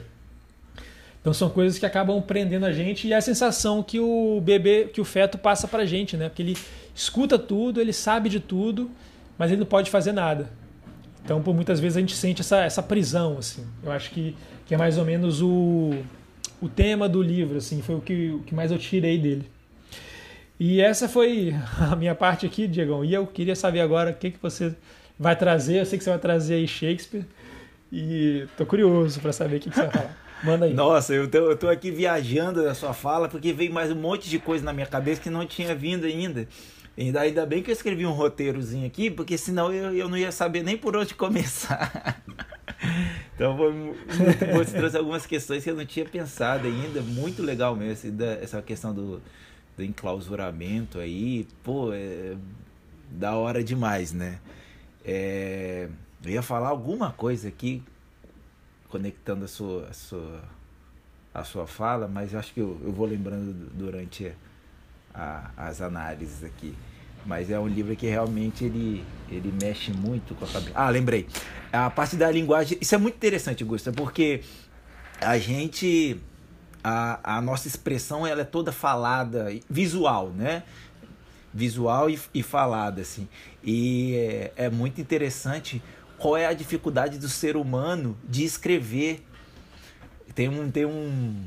Então são coisas que acabam prendendo a gente e é a sensação que o bebê, que o feto passa pra gente, né? Porque ele escuta tudo, ele sabe de tudo, mas ele não pode fazer nada. Então, por muitas vezes a gente sente essa, essa prisão, assim. Eu acho que, que é mais ou menos o, o tema do livro, assim, foi o que, o que mais eu tirei dele. E essa foi <laughs> a minha parte aqui, Diegão. E eu queria saber agora o que, que você vai trazer. Eu sei que você vai trazer aí Shakespeare. E tô curioso para saber o que, que você vai falar. Manda aí. Nossa, eu tô, eu tô aqui viajando da sua fala, porque veio mais um monte de coisa na minha cabeça que não tinha vindo ainda. Ainda, bem que eu escrevi um roteirozinho aqui, porque senão eu, eu não ia saber nem por onde <laughs> começar. então você trouxe algumas questões que eu não tinha pensado ainda. Muito legal mesmo, essa questão do, do enclausuramento aí. Pô, é da hora demais, né? É, eu ia falar alguma coisa aqui, conectando a sua, a sua, a sua fala, mas acho que eu, eu vou lembrando durante a, as análises aqui. Mas é um livro que realmente ele, ele mexe muito com a cabeça. Ah, lembrei. A parte da linguagem. Isso é muito interessante, Gusta, porque a gente. A, a nossa expressão ela é toda falada, visual, né? Visual e, e falada, assim. E é, é muito interessante qual é a dificuldade do ser humano de escrever. Tem um, tem um,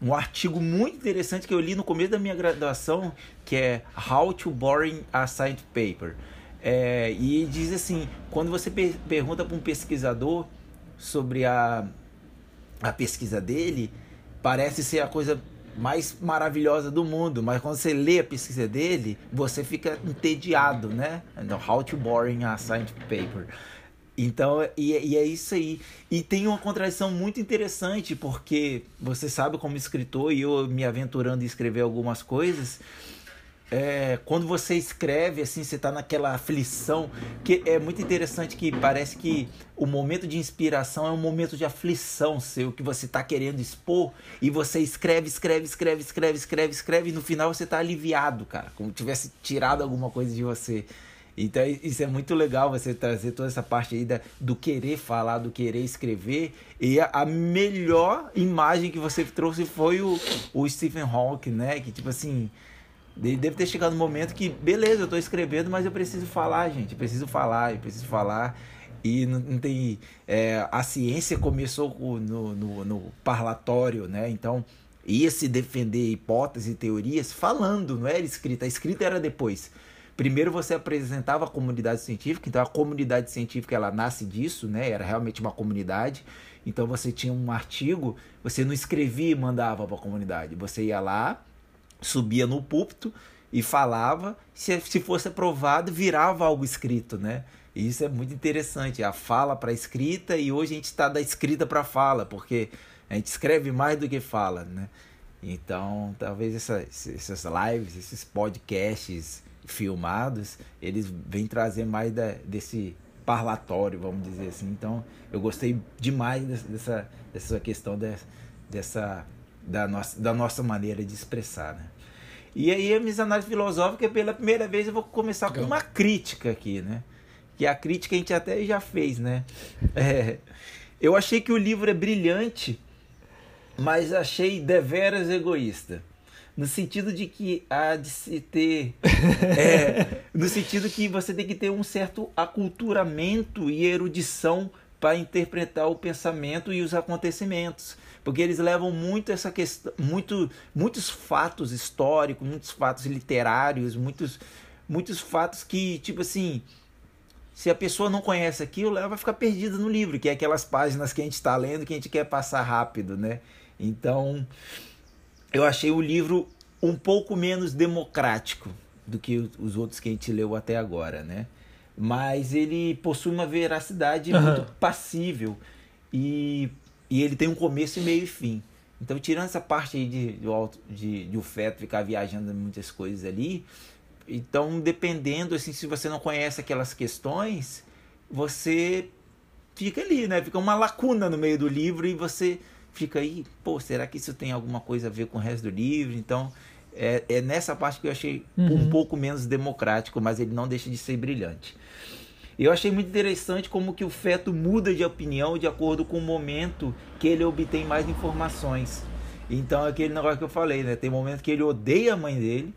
um artigo muito interessante que eu li no começo da minha graduação, que é How to Boring a Science Paper. É, e diz assim, quando você per pergunta para um pesquisador sobre a, a pesquisa dele, parece ser a coisa mais maravilhosa do mundo, mas quando você lê a pesquisa dele, você fica entediado, né? How to Boring a Science Paper. Então, e, e, é isso aí. E tem uma contradição muito interessante, porque você sabe, como escritor, e eu me aventurando em escrever algumas coisas, é, quando você escreve, assim, você está naquela aflição, que é muito interessante que parece que o momento de inspiração é um momento de aflição seu, que você está querendo expor, e você escreve, escreve, escreve, escreve, escreve, escreve, e no final você está aliviado, cara, como tivesse tirado alguma coisa de você. Então isso é muito legal você trazer toda essa parte aí da, do querer falar, do querer escrever. E a, a melhor imagem que você trouxe foi o, o Stephen Hawking, né? Que tipo assim, deve ter chegado no momento que, beleza, eu estou escrevendo, mas eu preciso falar, gente. Eu preciso falar, eu preciso falar. E não, não tem. É, a ciência começou no, no, no parlatório, né? Então ia se defender hipóteses e teorias falando, não era escrita. A escrita era depois. Primeiro você apresentava a comunidade científica, então a comunidade científica ela nasce disso, né? Era realmente uma comunidade. Então você tinha um artigo, você não escrevia e mandava para a comunidade. Você ia lá, subia no púlpito e falava, se, se fosse aprovado, virava algo escrito, né? E isso é muito interessante, a fala para a escrita e hoje a gente está da escrita para a fala, porque a gente escreve mais do que fala, né? Então, talvez essa, essas lives, esses podcasts, filmados, eles vêm trazer mais da, desse parlatório, vamos dizer assim. Então, eu gostei demais dessa, dessa questão dessa, dessa da, nossa, da nossa maneira de expressar, né? E aí, a minha análise filosófica, pela primeira vez, eu vou começar Legal. com uma crítica aqui, né? Que a crítica a gente até já fez, né? <laughs> É, eu achei que o livro é brilhante, mas achei deveras egoísta no sentido de que há de se ter. <laughs> É, no sentido que você tem que ter um certo aculturamento e erudição para interpretar o pensamento e os acontecimentos. Porque eles levam muito essa questão, muito, muitos fatos históricos, muitos fatos literários, muitos, muitos fatos que, tipo assim, se a pessoa não conhece aquilo, ela vai ficar perdida no livro, que é aquelas páginas que a gente está lendo que a gente quer passar rápido, né? Então, eu achei o livro um pouco menos democrático do que os outros que a gente leu até agora, né? Mas ele possui uma veracidade uhum. muito passível e, e ele tem um começo, meio e fim. Então, tirando essa parte aí de, de, de, de o feto ficar viajando muitas coisas ali, então, dependendo, assim, se você não conhece aquelas questões, você fica ali, né? Fica uma lacuna no meio do livro e você fica aí, pô, será que isso tem alguma coisa a ver com o resto do livro? Então, é, é nessa parte que eu achei uhum. um pouco menos democrático, mas ele não deixa de ser brilhante. Eu achei muito interessante como que o feto muda de opinião de acordo com o momento que ele obtém mais informações. Então, é aquele negócio que eu falei, né? Tem momento que ele odeia a mãe dele,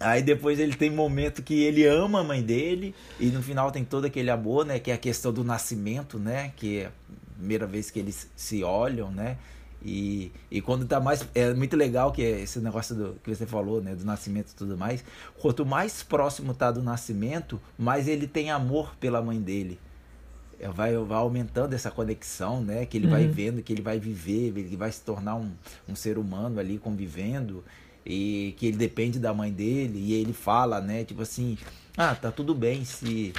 Aí depois ele tem momento que ele ama a mãe dele e no final tem todo aquele amor, né? Que é a questão do nascimento, né? Que é primeira vez que eles se olham, né? E, e quando tá mais. É muito legal que esse negócio do, que você falou, né? Do nascimento e tudo mais. Quanto mais próximo tá do nascimento, mais ele tem amor pela mãe dele. É, vai, vai aumentando essa conexão, né? Que ele uhum. vai vendo, que ele vai viver, ele vai se tornar um, um ser humano ali convivendo. E que ele depende da mãe dele. E ele fala, né? Tipo assim: ah, tá tudo bem se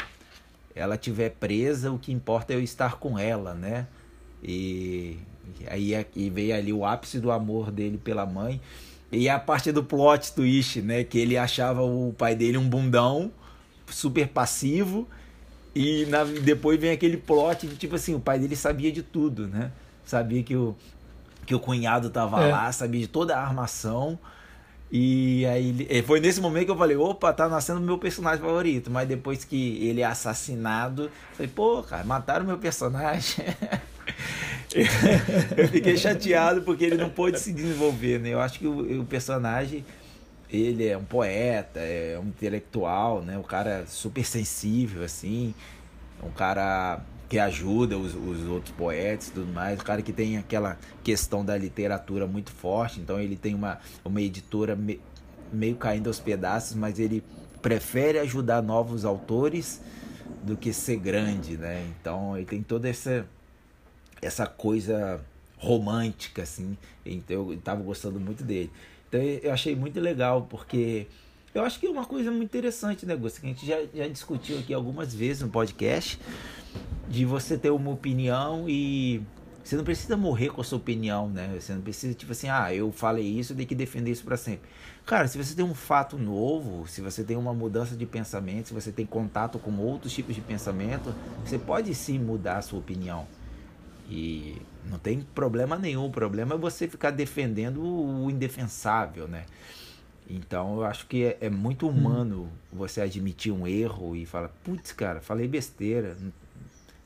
ela tiver presa, o que importa é eu estar com ela, né? E aí e veio ali o ápice do amor dele pela mãe. E a parte do plot twist, né? Que ele achava o pai dele um bundão, super passivo. E na, depois vem aquele plot de tipo assim, o pai dele sabia de tudo, né? Sabia que o, que o cunhado tava é. lá, sabia de toda a armação. E aí foi nesse momento que eu falei, opa, tá nascendo meu personagem favorito. Mas depois que ele é assassinado, falei, pô, cara, mataram meu personagem. <laughs> <laughs> eu fiquei chateado porque ele não pôde se desenvolver, né? Eu acho que o, o, personagem, ele é um poeta, é um intelectual, né? Um cara super sensível, assim. Um cara que ajuda os, os outros poetas e tudo mais, o cara que tem aquela questão da literatura muito forte, então ele tem uma, uma editora me, meio caindo aos pedaços, mas ele prefere ajudar novos autores do que ser grande, né? Então ele tem toda essa essa coisa romântica assim, então eu estava gostando muito dele. Então eu achei muito legal porque eu acho que é uma coisa muito interessante, né, Gusto? Que a gente já, já discutiu aqui algumas vezes no podcast de você ter uma opinião e Você não precisa morrer com a sua opinião, né? Você não precisa, tipo assim, ah, eu falei isso, eu tenho que defender isso para sempre. Cara, se você tem um fato novo, se você tem uma mudança de pensamento, se você tem contato com outros tipos de pensamento, você pode sim mudar a sua opinião. E não tem problema nenhum. O problema é você ficar defendendo o indefensável, né? Então eu acho que é, é muito humano hum. você admitir um erro e falar, putz, cara, falei besteira,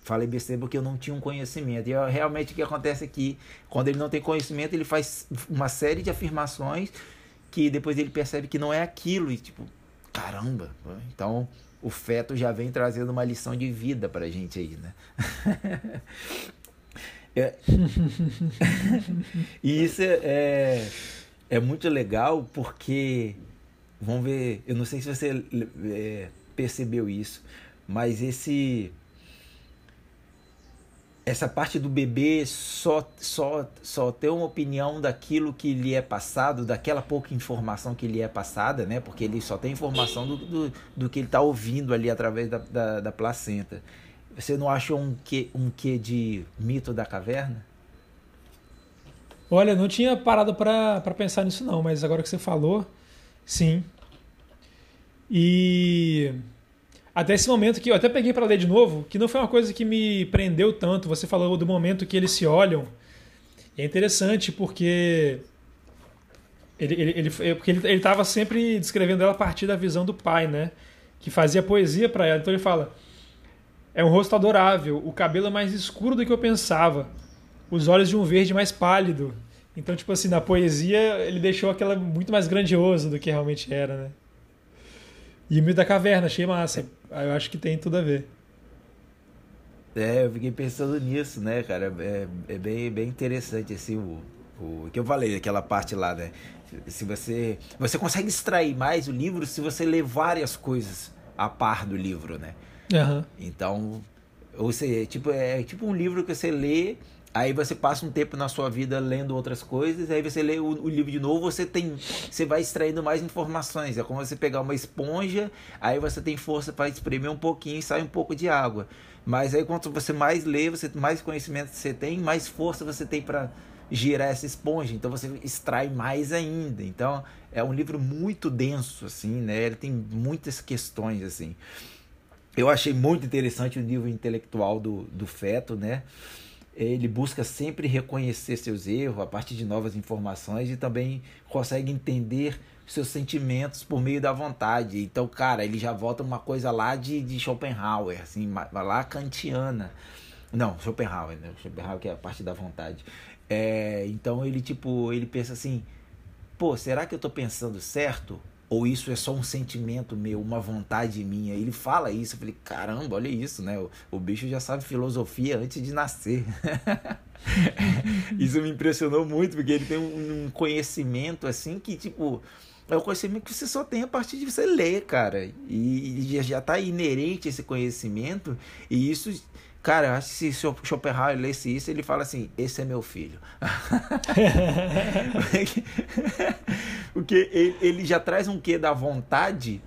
falei besteira porque eu não tinha um conhecimento. E realmente o que acontece aqui, quando ele não tem conhecimento, ele faz uma série de afirmações que depois ele percebe que não é aquilo e tipo, caramba. Então o feto já vem trazendo uma lição de vida pra gente aí, né? <laughs> é... <laughs> e isso é, é, é, muito legal porque, vamos ver, eu não sei se você é, percebeu isso, mas esse essa parte do bebê só, só, só ter uma opinião daquilo que lhe é passado, daquela pouca informação que lhe é passada, né? Porque ele só tem informação do, do, do que ele está ouvindo ali através da, da, da, placenta. Você não achou um quê, um quê de mito da caverna? Olha, não tinha parado para pensar nisso não, mas agora que você falou, sim. E até esse momento que eu até peguei para ler de novo, que não foi uma coisa que me prendeu tanto. Você falou do momento que eles se olham. É interessante porque ele, ele, ele, é, porque ele estava sempre descrevendo ela a partir da visão do pai, né? Que fazia poesia para ela. Então ele fala: é um rosto adorável, o cabelo é mais escuro do que eu pensava, os olhos de um verde mais pálido. Então, tipo assim, na poesia ele deixou aquela muito mais grandioso do que realmente era, né? E o mito da caverna, achei massa. Eu acho que tem tudo a ver. É, eu fiquei pensando nisso, né, cara? É, é bem, bem interessante, assim, o, o que eu falei, aquela parte lá, né? Se você. Você consegue extrair mais o livro se você ler várias coisas a par do livro, né? Uhum. Então, seja, tipo, é tipo um livro que você lê Aí você passa um tempo na sua vida lendo outras coisas, aí você lê o, o, livro de novo, você tem, você vai extraindo mais informações. É como você pegar uma esponja, aí você tem força para espremer um pouquinho e sai um pouco de água. Mas aí quanto você mais lê, você mais conhecimento você tem, mais força você tem para girar essa esponja. Então você extrai mais ainda. Então é um livro muito denso assim, né? Ele tem muitas questões assim. Eu achei muito interessante o nível intelectual do, do feto, né? ele busca sempre reconhecer seus erros a partir de novas informações e também consegue entender seus sentimentos por meio da vontade. Então, cara, ele já volta uma coisa lá de, de Schopenhauer, assim, lá kantiana. Não, Schopenhauer, né? Schopenhauer que é a parte da vontade. É, então ele tipo, ele pensa assim, pô, será que eu tô pensando certo? Ou isso é só um sentimento meu, uma vontade minha? Ele fala isso, eu falei, caramba, olha isso, né? O, o bicho já sabe filosofia antes de nascer. <laughs> isso me impressionou muito, porque ele tem um, um conhecimento assim que, tipo, é o conhecimento que você só tem a partir de você ler, cara. E, e já está inerente esse conhecimento, e isso Cara, acho que se Schopenhauer lesse isso, ele fala assim: esse é meu filho. <laughs> Porque ele, ele já traz um quê da vontade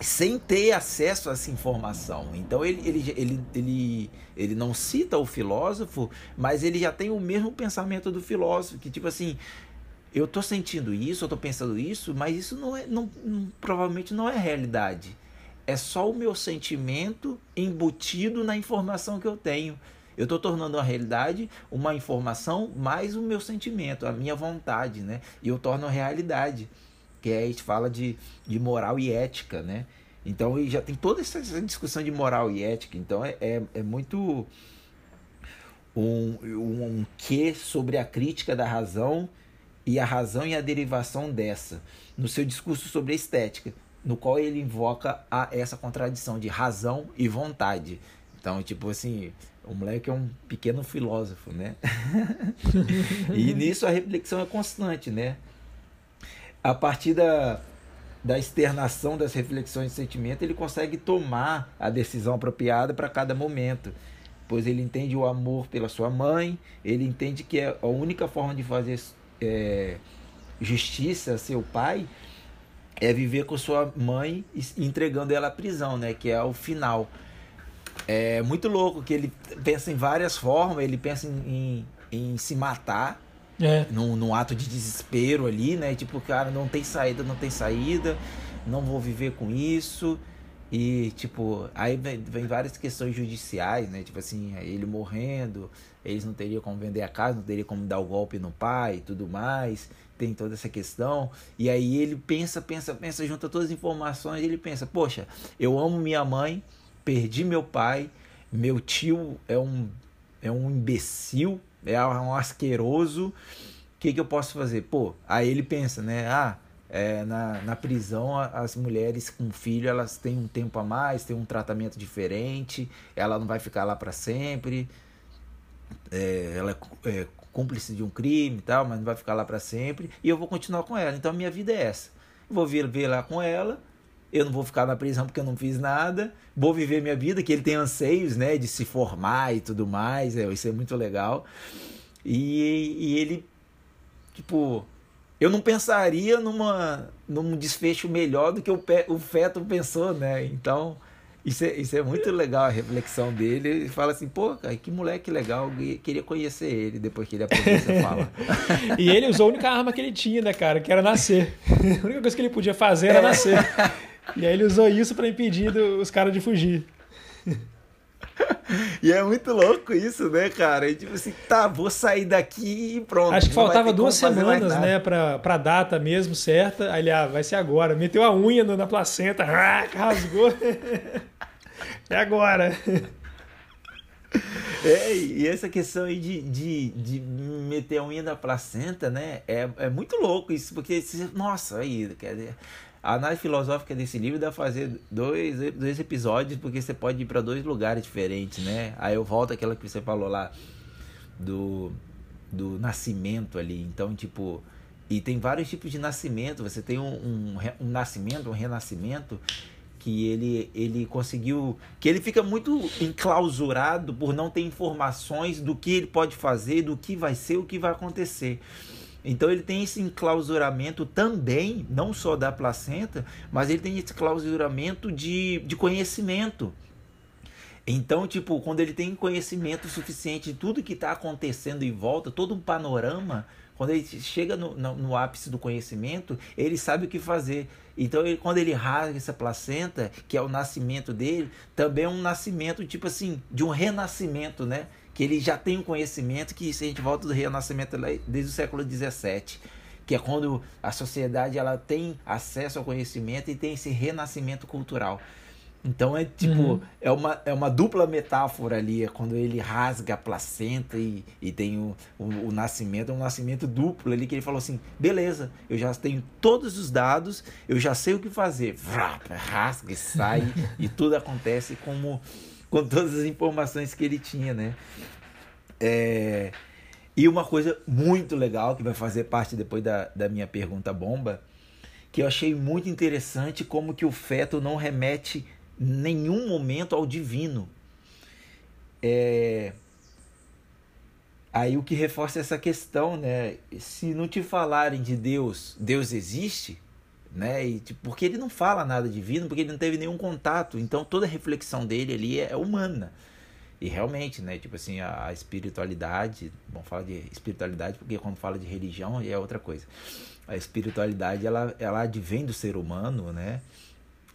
sem ter acesso a essa informação. Então ele, ele, ele, ele, ele não cita o filósofo, mas ele já tem o mesmo pensamento do filósofo, que tipo assim, eu tô sentindo isso, eu tô pensando isso, mas isso não é, não, provavelmente não é realidade é só o meu sentimento embutido na informação que eu tenho. Eu estou tornando a realidade uma informação mais o meu sentimento, a minha vontade, né? E eu torno a realidade, que é, a gente fala de, de moral e ética, né? Então já tem toda essa discussão de moral e ética. Então é, é, é muito um, um, um que sobre a crítica da razão e a razão e a derivação dessa no seu discurso sobre a estética no qual ele invoca a essa contradição de razão e vontade. Então, tipo assim, o moleque é um pequeno filósofo, né? <laughs> e nisso a reflexão é constante, né? A partir da, da externação das reflexões de sentimento, ele consegue tomar a decisão apropriada para cada momento. Pois ele entende o amor pela sua mãe, ele entende que é a única forma de fazer é, justiça a seu pai é viver com sua mãe entregando ela à prisão, né? Que é o final. é muito louco que ele pensa em várias formas, ele pensa em, em, em se matar. É. Num, num ato de desespero ali, né? Tipo, cara, não tem saída, não tem saída, não vou viver com isso. E, tipo, aí vem, vem, várias questões judiciais, né? Tipo assim, ele morrendo, eles não teriam como vender a casa, não teriam como dar o golpe no pai e tudo mais. Tem toda essa questão. E aí ele pensa, pensa, pensa, junta todas as informações e ele pensa: Poxa, eu amo minha mãe, perdi meu pai, meu tio é um, é um imbecil, é um asqueroso. O que, que eu posso fazer? Pô, aí ele pensa, né? Ah, é, na, na prisão as mulheres com filho elas têm um tempo a mais, têm um tratamento diferente, ela não vai ficar lá para sempre, é, ela é, é, cúmplice de um crime e tal, mas não vai ficar lá para sempre, e eu vou continuar com ela. Então a minha vida é essa. vou vir, lá com ela, eu não vou ficar na prisão porque eu não fiz nada, vou viver minha vida, que ele tem anseios, né, de se formar e tudo mais, é, isso é muito legal. E, e ele, tipo, eu não pensaria numa, num desfecho melhor do que o, o feto pensou, né? Então, isso é, isso é muito legal a reflexão dele. Ele fala assim, pô, cara, que moleque legal, queria conhecer ele depois que ele aprendeu a falar. <laughs> e ele usou a única arma que ele tinha, né, cara, que era nascer. A única coisa que ele podia fazer era nascer. E aí ele usou isso para impedir os caras de fugir. <laughs> <laughs> e é muito louco isso, né, cara? E, tipo assim, tá, vou sair daqui e pronto. Acho que faltava duas semanas, né, pra, pra data mesmo certa. Aí, ah, vai ser agora. Meteu a unha na placenta, <laughs> rasgou. <laughs> é agora. É, e essa questão aí de, de, de meter a unha na placenta, né? É, é muito louco isso, porque, nossa, aí, quer dizer, a análise filosófica desse livro dá pra fazer dois, dois episódios, porque você pode ir para dois lugares diferentes, né? Aí eu volto àquela que você falou lá do, do nascimento ali. Então, tipo, e tem vários tipos de nascimento. Você tem um, um, um nascimento, um renascimento que ele, ele conseguiu. que ele fica muito enclausurado por não ter informações do que ele pode fazer, do que vai ser, o que vai acontecer. Então ele tem esse enclausuramento também, não só da placenta, mas ele tem esse enclausuramento de, de conhecimento. Então, tipo, quando ele tem conhecimento suficiente de tudo que está acontecendo em volta, todo um panorama, quando ele chega no, no, no, ápice do conhecimento, ele sabe o que fazer. Então, ele, quando ele rasga essa placenta, que é o nascimento dele, também é um nascimento, tipo assim, de um renascimento, né? Que ele já tem um conhecimento que se a gente volta do renascimento desde o século XVII, que é quando a sociedade ela tem acesso ao conhecimento e tem esse renascimento cultural. Então é tipo, uhum. é, uma, é uma dupla metáfora ali, é quando ele rasga a placenta e, e tem o, o, o, nascimento, é um nascimento duplo ali, que ele falou assim, beleza, eu já tenho todos os dados, eu já sei o que fazer. Vrá, rasga e sai, <laughs> e tudo acontece como com todas as informações que ele tinha, né? É... E uma coisa muito legal que vai fazer parte depois da, da minha pergunta bomba, que eu achei muito interessante como que o feto não remete nenhum momento ao divino. É... Aí o que reforça essa questão, né? Se não te falarem de Deus, Deus existe, né? E, tipo, porque ele não fala nada divino, porque ele não teve nenhum contato. Então toda a reflexão dele ali é, é humana. E realmente, né? Tipo assim, a, a espiritualidade, bom, fala de espiritualidade porque quando fala de religião é outra coisa. A espiritualidade ela, ela advém do ser humano, né?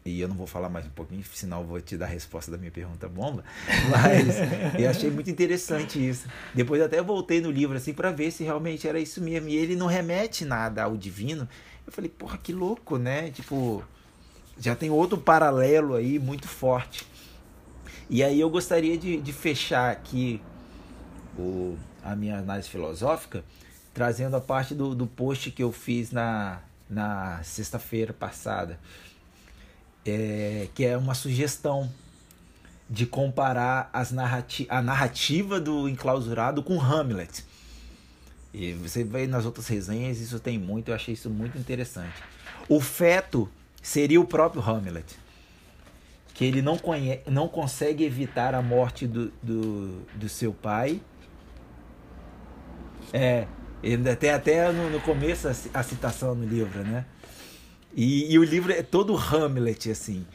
E eu não vou falar mais um pouquinho, senão eu vou te dar a resposta da minha pergunta bomba. <laughs> Mas eu achei muito interessante isso. Depois até voltei no livro assim para ver se realmente era isso mesmo. E ele não remete nada ao divino, eu falei, porra, que louco, né? Tipo, já tem outro paralelo aí muito forte. E aí eu gostaria de, de fechar aqui o, a minha análise filosófica trazendo a parte do, do post que eu fiz na, na sexta-feira passada, é, que é uma sugestão de comparar as narrati a narrativa do enclausurado com Hamlet. E você vê nas outras resenhas, isso tem muito, eu achei isso muito interessante. O feto seria o próprio Hamlet. Que ele não, conhe não consegue evitar a morte do, do, do seu pai. É, ele tem até no, no começo a, a, citação no livro, né? E, e, o livro é todo Hamlet, assim.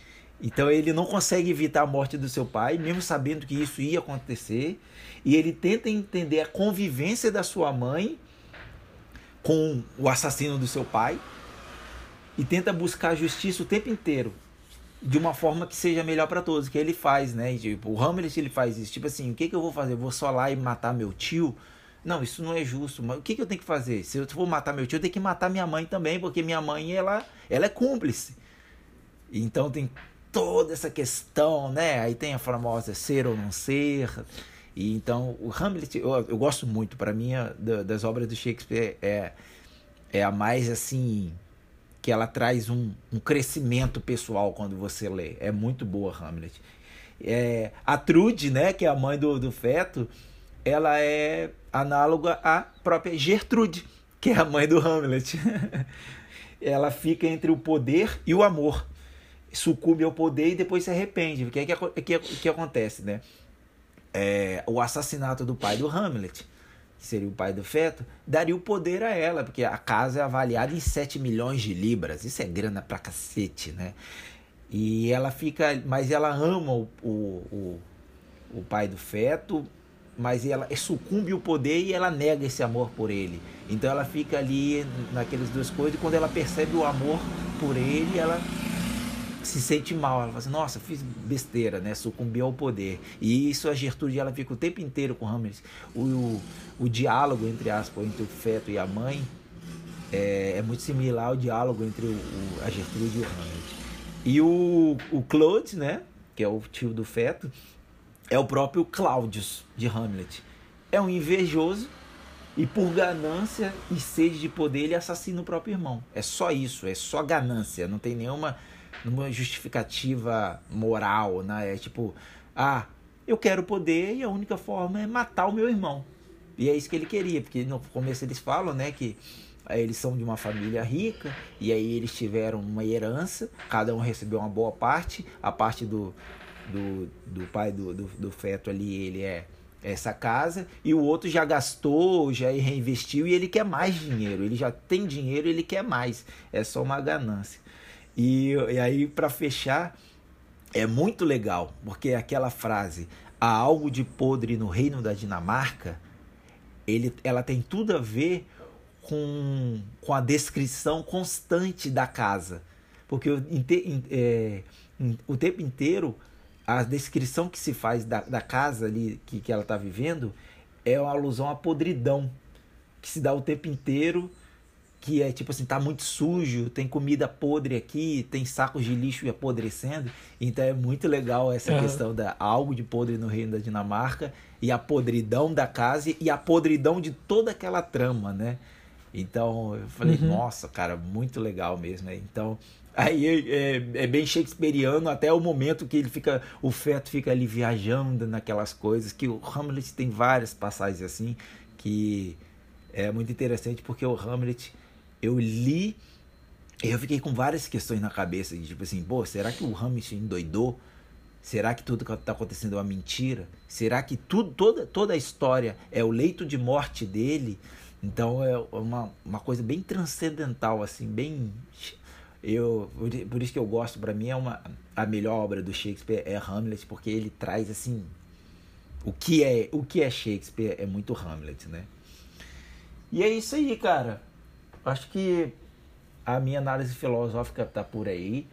Então ele não consegue evitar a morte do seu pai, mesmo sabendo que isso ia acontecer, e ele tenta entender a convivência da sua mãe com o assassino do seu pai e tenta buscar justiça o tempo inteiro de uma forma que seja melhor para todos, que ele faz, né? Tipo, o Hamlet ele faz isso, tipo assim, o que que eu vou fazer? Eu vou só lá e matar meu tio? Não, isso não é justo. Mas o que que eu tenho que fazer? Se eu for matar meu tio, eu tenho que matar minha mãe também, porque minha mãe ela ela é cúmplice. Então tem toda essa questão, né? Aí tem a famosa ser ou não ser. E então o Hamlet eu, eu gosto muito, para mim das obras do Shakespeare é é a mais assim que ela traz um, um crescimento pessoal quando você lê. É muito boa Hamlet. É, a Trude, né, que é a mãe do, do feto, ela é análoga à própria Gertrude, que é a mãe do Hamlet. <laughs> ela fica entre o poder e o amor. Sucumbe ao poder e depois se arrepende. O que, é que, que, que acontece, né? É, o assassinato do pai do Hamlet que seria o pai do feto, daria o poder a ela, porque a casa é avaliada em 7 milhões de libras. Isso é grana pra cacete, né? E ela fica. Mas ela ama o, o, o, o pai do feto, mas ela sucumbe o poder e ela nega esse amor por ele. Então ela fica ali naquelas duas coisas, e quando ela percebe o amor por ele, ela se sente mal, ela fala assim, nossa, fiz besteira, né? Sucumbi ao poder. E isso a Gertrude ela fica o tempo inteiro com Hamlet. O, o, o diálogo, entre aspas, entre o feto e a mãe é, é muito similar ao diálogo entre o, o, a Gertrude e o Hamlet. E o, o Claude, né? Que é o tio do feto, é o próprio Claudius de Hamlet. É um invejoso e por ganância e sede de poder ele assassina o próprio irmão. É só isso, é só ganância, não tem nenhuma numa justificativa moral, né? É tipo, ah, eu quero poder e a única forma é matar o meu irmão. E é isso que ele queria, porque no começo eles falam, né, que eles são de uma família rica e aí eles tiveram uma herança, cada um recebeu uma boa parte, a parte do, do, do pai do, do, do feto ali, ele é essa casa e o outro já gastou, já reinvestiu e ele quer mais dinheiro. Ele já tem dinheiro, ele quer mais. É só uma ganância. E, e aí, para fechar, é muito legal, porque aquela frase, há algo de podre no reino da Dinamarca, ele, ela tem tudo a ver com, com a descrição constante da casa. Porque é, o tempo inteiro, a descrição que se faz da, da casa ali que, que ela está vivendo é uma alusão à podridão, que se dá o tempo inteiro que é tipo assim, tá muito sujo, tem comida podre aqui, tem sacos de lixo apodrecendo. Então é muito legal essa uhum. questão da algo de podre no reino da Dinamarca e a podridão da casa e a podridão de toda aquela trama, né? Então eu falei, uhum. nossa, cara, muito legal mesmo. Né? Então aí é, é, bem shakespeariano até o momento que ele fica, o feto fica ali viajando naquelas coisas que o Hamlet tem várias passagens assim que é muito interessante porque o Hamlet eu li e eu fiquei com várias questões na cabeça, tipo assim, pô, será que o Hamilton endoidou? Será que tudo que está acontecendo é uma mentira? Será que tudo, toda, toda a história é o leito de morte dele? Então é uma, uma coisa bem transcendental, assim, bem. Eu, por isso que eu gosto, para mim é uma a melhor obra do Shakespeare é Hamlet, porque ele traz assim o que é o que é Shakespeare é muito Hamlet, né? E é isso aí, cara. Acho que a minha análise filosófica está por aí.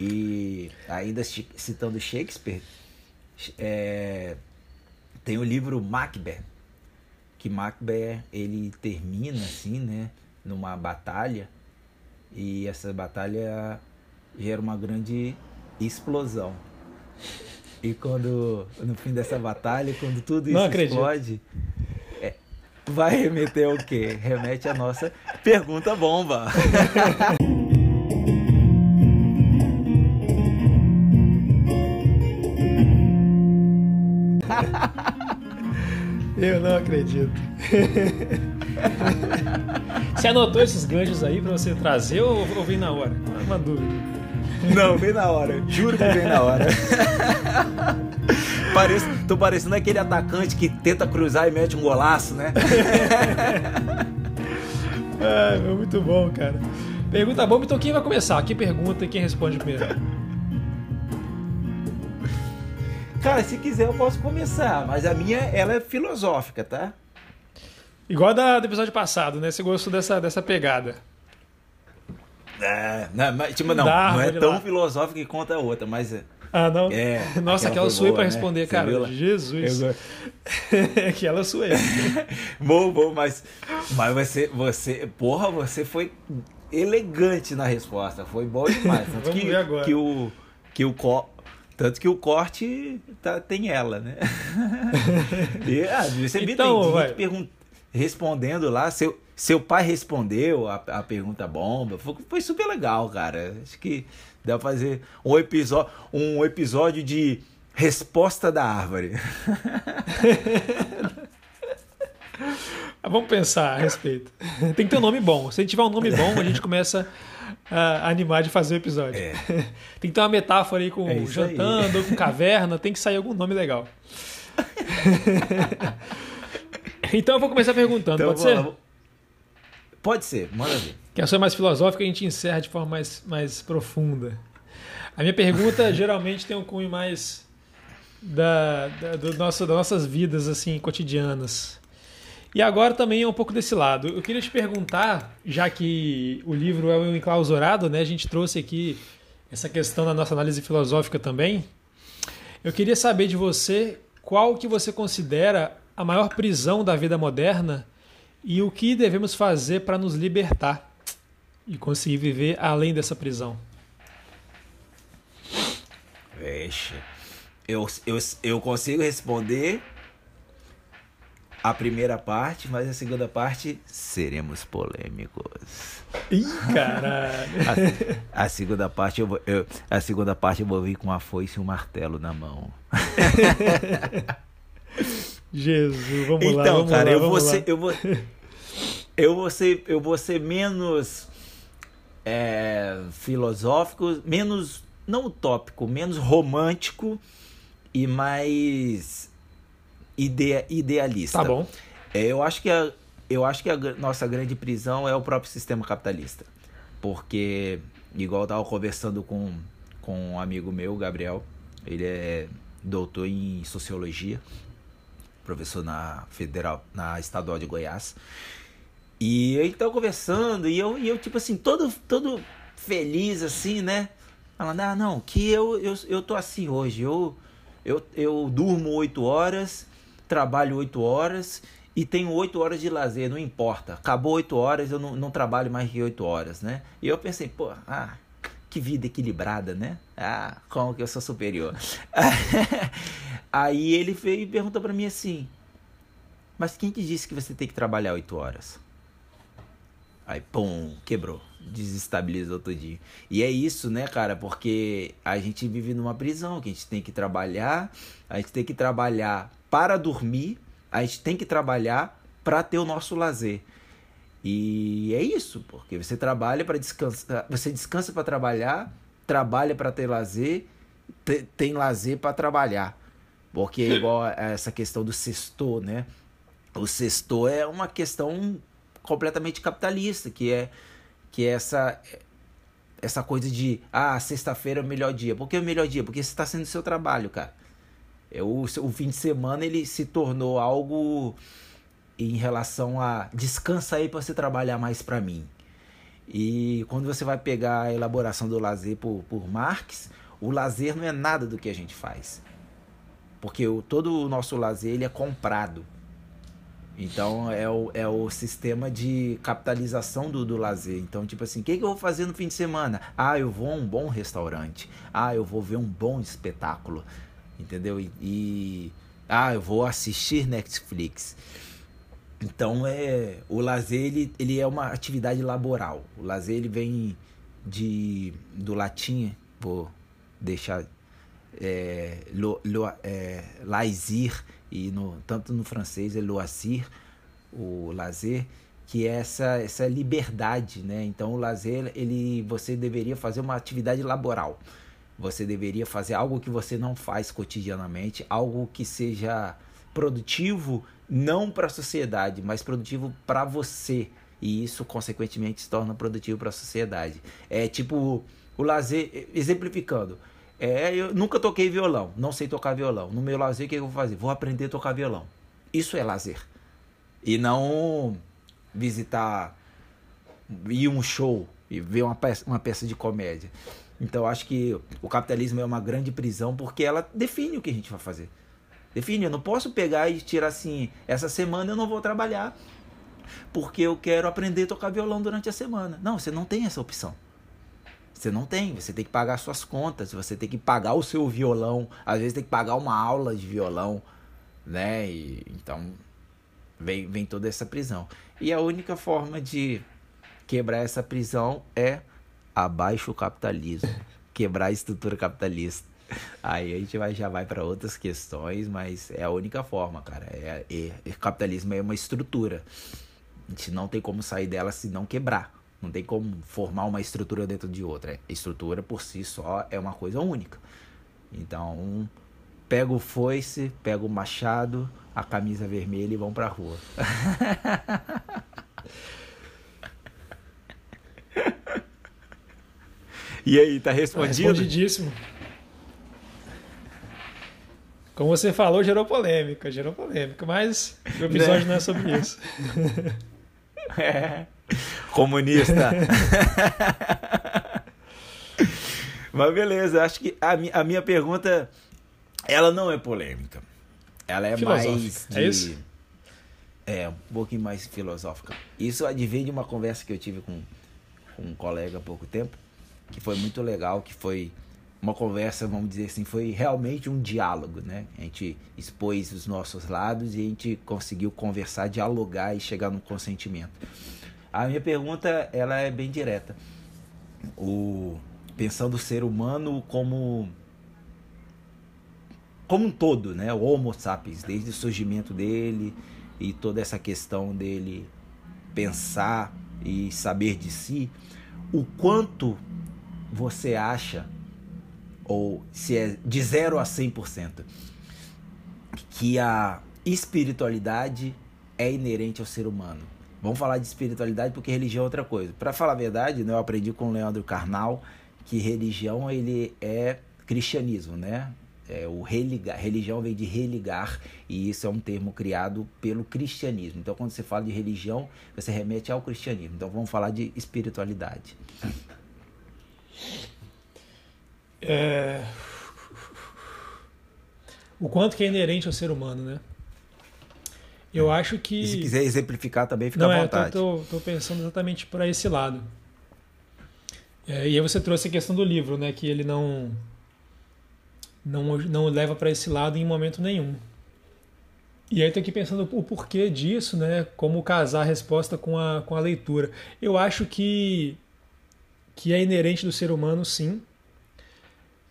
E ainda citando Shakespeare, é, tem o livro Macbeth, que Macbeth ele termina assim, né, numa batalha e essa batalha gera uma grande explosão. E quando no fim dessa batalha, quando tudo isso explode, vai remeter ao quê? Remete à nossa pergunta bomba. Eu não acredito. <laughs> Você anotou esses ganchos aí pra você trazer ou, ou vem na hora? Uma dúvida. Não, vem na hora. Juro que vem na hora. <laughs> Pareço, tô parecendo aquele atacante que tenta cruzar e mete um golaço, né? <laughs> é, muito bom, cara. Pergunta bomba, então quem vai começar? Quem pergunta e quem responde primeiro? Cara, se quiser eu posso começar, mas a minha ela é filosófica, tá? Igual da, do episódio passado, né? Você gostou dessa, dessa pegada. É, não, mas, tipo, não, não é tão lá. filosófica quanto a outra, mas. É, ah, não? É, <laughs> Nossa, aquela, aquela suei pra né? responder, cara. Jesus. <laughs> Aquela suei. <laughs> bom, bom, mas, mas você, você. Porra, você foi elegante na resposta. Foi bom demais. Tanto Vamos que, ver agora. Que o, que o, tanto que o corte tá, tem ela, né? e, ah, você então, tem pergun- respondendo lá, seu, seu pai respondeu a, a pergunta bomba. Foi, foi, super legal, cara. Acho que dá pra fazer um episódio, um episódio de resposta da árvore. <laughs> Vamos pensar a respeito. Tem que ter um nome bom. Se a gente tiver um nome bom, a gente começa a animar de fazer o episódio. É. <laughs> tem que ter uma metáfora aí com é jantando, aí. com caverna, tem que sair algum nome legal. <laughs> <laughs> então eu vou começar perguntando, então, pode ser? Pode ser, manda ver. Que a sua é mais filosófica a gente encerra de forma mais, mais profunda. A minha pergunta <laughs> geralmente tem um cunho mais da, da, do nosso, das nossas vidas assim cotidianas. E agora também é um pouco desse lado. Eu queria te perguntar, já que o livro é o enclausurado, né? A gente trouxe aqui essa questão da nossa análise filosófica também. Eu queria saber de você qual que você considera a maior prisão da vida moderna e o que devemos fazer para nos libertar e conseguir viver além dessa prisão. Vixe, eu, eu, eu consigo responder a primeira parte, mas a segunda parte seremos polêmicos. Ih, caralho! A, a segunda parte eu, vou, eu, a segunda parte eu vou vir com a foice e um martelo na mão. <laughs> Jesus, vamos então, lá. Então, cara, lá, eu vou ser, eu vou <laughs> eu vou ser eu vou ser menos é, filosófico, menos não utópico, menos romântico e mais idea, idealista. Tá bom. É, eu acho que a, eu acho que a nossa grande prisão é o próprio sistema capitalista. Porque, igual eu estava conversando com, com um amigo meu, Gabriel, ele é doutor em sociologia, professor na Federal, na Estadual de Goiás. E ele tava conversando, e eu, e eu tipo assim, todo, todo feliz, assim, né? Falando, ah, não, que eu, eu, eu tô assim hoje. Eu, eu, eu durmo oito horas, trabalho oito horas e tenho oito horas de lazer, não importa. Acabou oito horas, eu não, não trabalho mais que oito horas, né? E eu pensei, pô, ah, que vida equilibrada, né? Ah, como que eu sou superior. <laughs> Aí ele veio e perguntou para mim assim, mas quem te disse que você tem que trabalhar oito horas? Aí, pum, quebrou. Desestabilizou tudinho. E é isso, né, cara? Porque a gente vive numa prisão, que a gente tem que trabalhar, a gente tem que trabalhar para dormir, a gente tem que trabalhar para ter o nosso lazer. E é isso, porque você trabalha para descansar, você descansa para trabalhar, trabalha para ter lazer, tem lazer para trabalhar. Porque é igual essa questão do sextor, né? O sextor é uma questão completamente capitalista, que é que é essa essa coisa de ah, sexta-feira é o melhor dia. Por que é o melhor dia? Porque você está sendo seu trabalho, cara. É, o, o fim de semana ele se tornou algo em relação a descansa aí para você trabalhar mais para mim. E quando você vai pegar a elaboração do lazer por, por Marx, o lazer não é nada do que a gente faz. Porque o, todo o nosso lazer ele é comprado. Então é o, é o sistema de capitalização do, do lazer. Então, tipo assim, o que, que eu vou fazer no fim de semana? Ah, eu vou a um bom restaurante. Ah, eu vou ver um bom espetáculo entendeu? E, e, ah, eu vou assistir Netflix. Então é o lazer ele, ele é uma atividade laboral. O lazer ele vem de do latim, vou deixar é, lo, lo, é, laisir e no, tanto no francês é loisir, o lazer, que é essa essa liberdade, né? Então o lazer ele você deveria fazer uma atividade laboral. Você deveria fazer algo que você não faz cotidianamente, algo que seja produtivo não para a sociedade, mas produtivo para você. E isso, consequentemente, se torna produtivo para a sociedade. É tipo o lazer, exemplificando, É, eu nunca toquei violão, não sei tocar violão. No meu lazer, o que eu vou fazer? Vou aprender a tocar violão. Isso é lazer. E não visitar, ir um show e ver uma peça, uma peça de comédia. Então acho que o capitalismo é uma grande prisão porque ela define o que a gente vai fazer. Define, eu não posso pegar e tirar assim, essa semana eu não vou trabalhar porque eu quero aprender a tocar violão durante a semana. Não, você não tem essa opção. Você não tem, você tem que pagar suas contas, você tem que pagar o seu violão, às vezes tem que pagar uma aula de violão, né? E, então vem, vem toda essa prisão. E a única forma de quebrar essa prisão é abaixo o capitalismo, quebrar a estrutura capitalista. Aí a gente vai, já vai para outras questões, mas é a única forma, cara. É, é, é, capitalismo é uma estrutura. A gente não tem como sair dela se não quebrar. Não tem como formar uma estrutura dentro de outra. A estrutura por si só é uma coisa única. Então, pega o foice, pega o machado, a camisa vermelha e vão pra rua. <laughs> e aí, tá respondido? Respondidíssimo. Como você falou, gerou polêmica, gerou polêmica, mas o episódio né? não é sobre isso. <laughs> É. Comunista. <laughs> Mas beleza, acho que a, mi a minha pergunta ela não é polêmica. Ela é mais de... É isso? É, um pouquinho mais filosófica. Isso advém de uma conversa que eu tive com, com um colega há pouco tempo, que foi muito legal, que foi uma conversa, vamos dizer assim, foi realmente um diálogo, né? A gente expôs os nossos lados e a gente conseguiu conversar, dialogar e chegar num consentimento. A minha pergunta, ela é bem direta. O pensando o ser humano como como um todo, né? O Homo sapiens, desde o surgimento dele e toda essa questão dele pensar e saber de si, o quanto você acha ou se é de 0 a 100%, que a espiritualidade é inerente ao ser humano. Vamos falar de espiritualidade porque religião é outra coisa. Para falar a verdade, né, eu aprendi com o Leandro Carnal que religião ele é cristianismo, né? É, o religar, religião vem de religar e isso é um termo criado pelo cristianismo. Então, quando você fala de religião, você remete ao cristianismo. Então, vamos falar de espiritualidade. É... O quanto que é inerente ao ser humano, né? Eu acho que. E se quiser exemplificar também, fica Não, à vontade. Não, eu tô, tô, pensando exatamente para esse lado. É, e aí você trouxe a questão do livro, né? Que ele não. Não, não leva para esse lado em momento nenhum. E aí tô aqui pensando o porquê disso, né? Como casar a resposta com a, com a leitura. Eu acho que, que é inerente do ser humano, sim.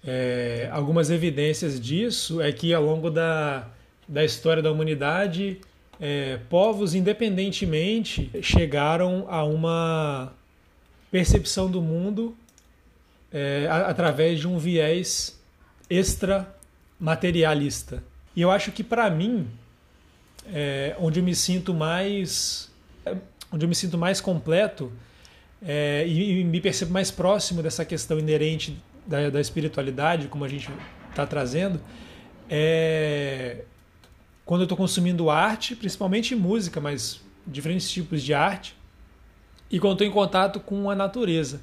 É, algumas evidências disso é que ao longo da, da história da humanidade, é, povos independentemente chegaram a uma percepção do mundo é, através de um viés extra-materialista. E eu acho que para mim, é, onde eu me sinto mais, onde eu me sinto mais completo é, e, e me percebo mais próximo dessa questão inerente da, da espiritualidade, como a gente está trazendo, é quando eu estou consumindo arte, principalmente música, mas diferentes tipos de arte, e quando estou em contato com a natureza.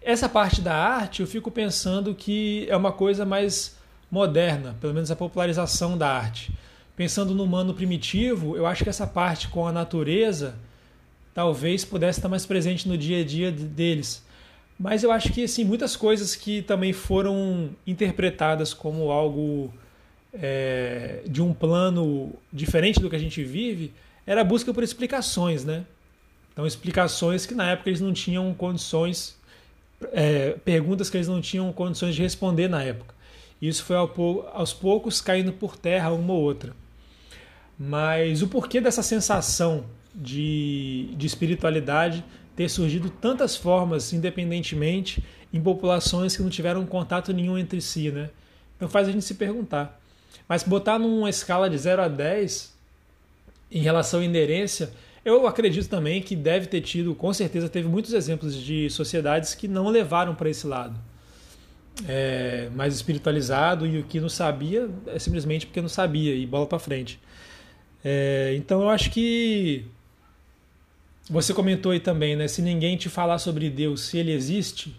Essa parte da arte eu fico pensando que é uma coisa mais moderna, pelo menos a popularização da arte. Pensando no humano primitivo, eu acho que essa parte com a natureza talvez pudesse estar mais presente no dia a dia deles. Mas eu acho que assim, muitas coisas que também foram interpretadas como algo é, de um plano diferente do que a gente vive era a busca por explicações, né? Então, explicações que na época eles não tinham condições, é, perguntas que eles não tinham condições de responder na época. Isso foi aos poucos caindo por terra uma ou outra. Mas o porquê dessa sensação de, de espiritualidade ter surgido tantas formas independentemente em populações que não tiveram contato nenhum entre si, né? Então faz a gente se perguntar. Mas botar numa escala de 0 a 10 em relação à inerência, eu acredito também que deve ter tido, com certeza teve muitos exemplos de sociedades que não levaram para esse lado. é, mais espiritualizado e o que não sabia é simplesmente porque não sabia e bola para frente. É, então eu acho que você comentou aí também, né? Se ninguém te falar sobre Deus, se ele existe,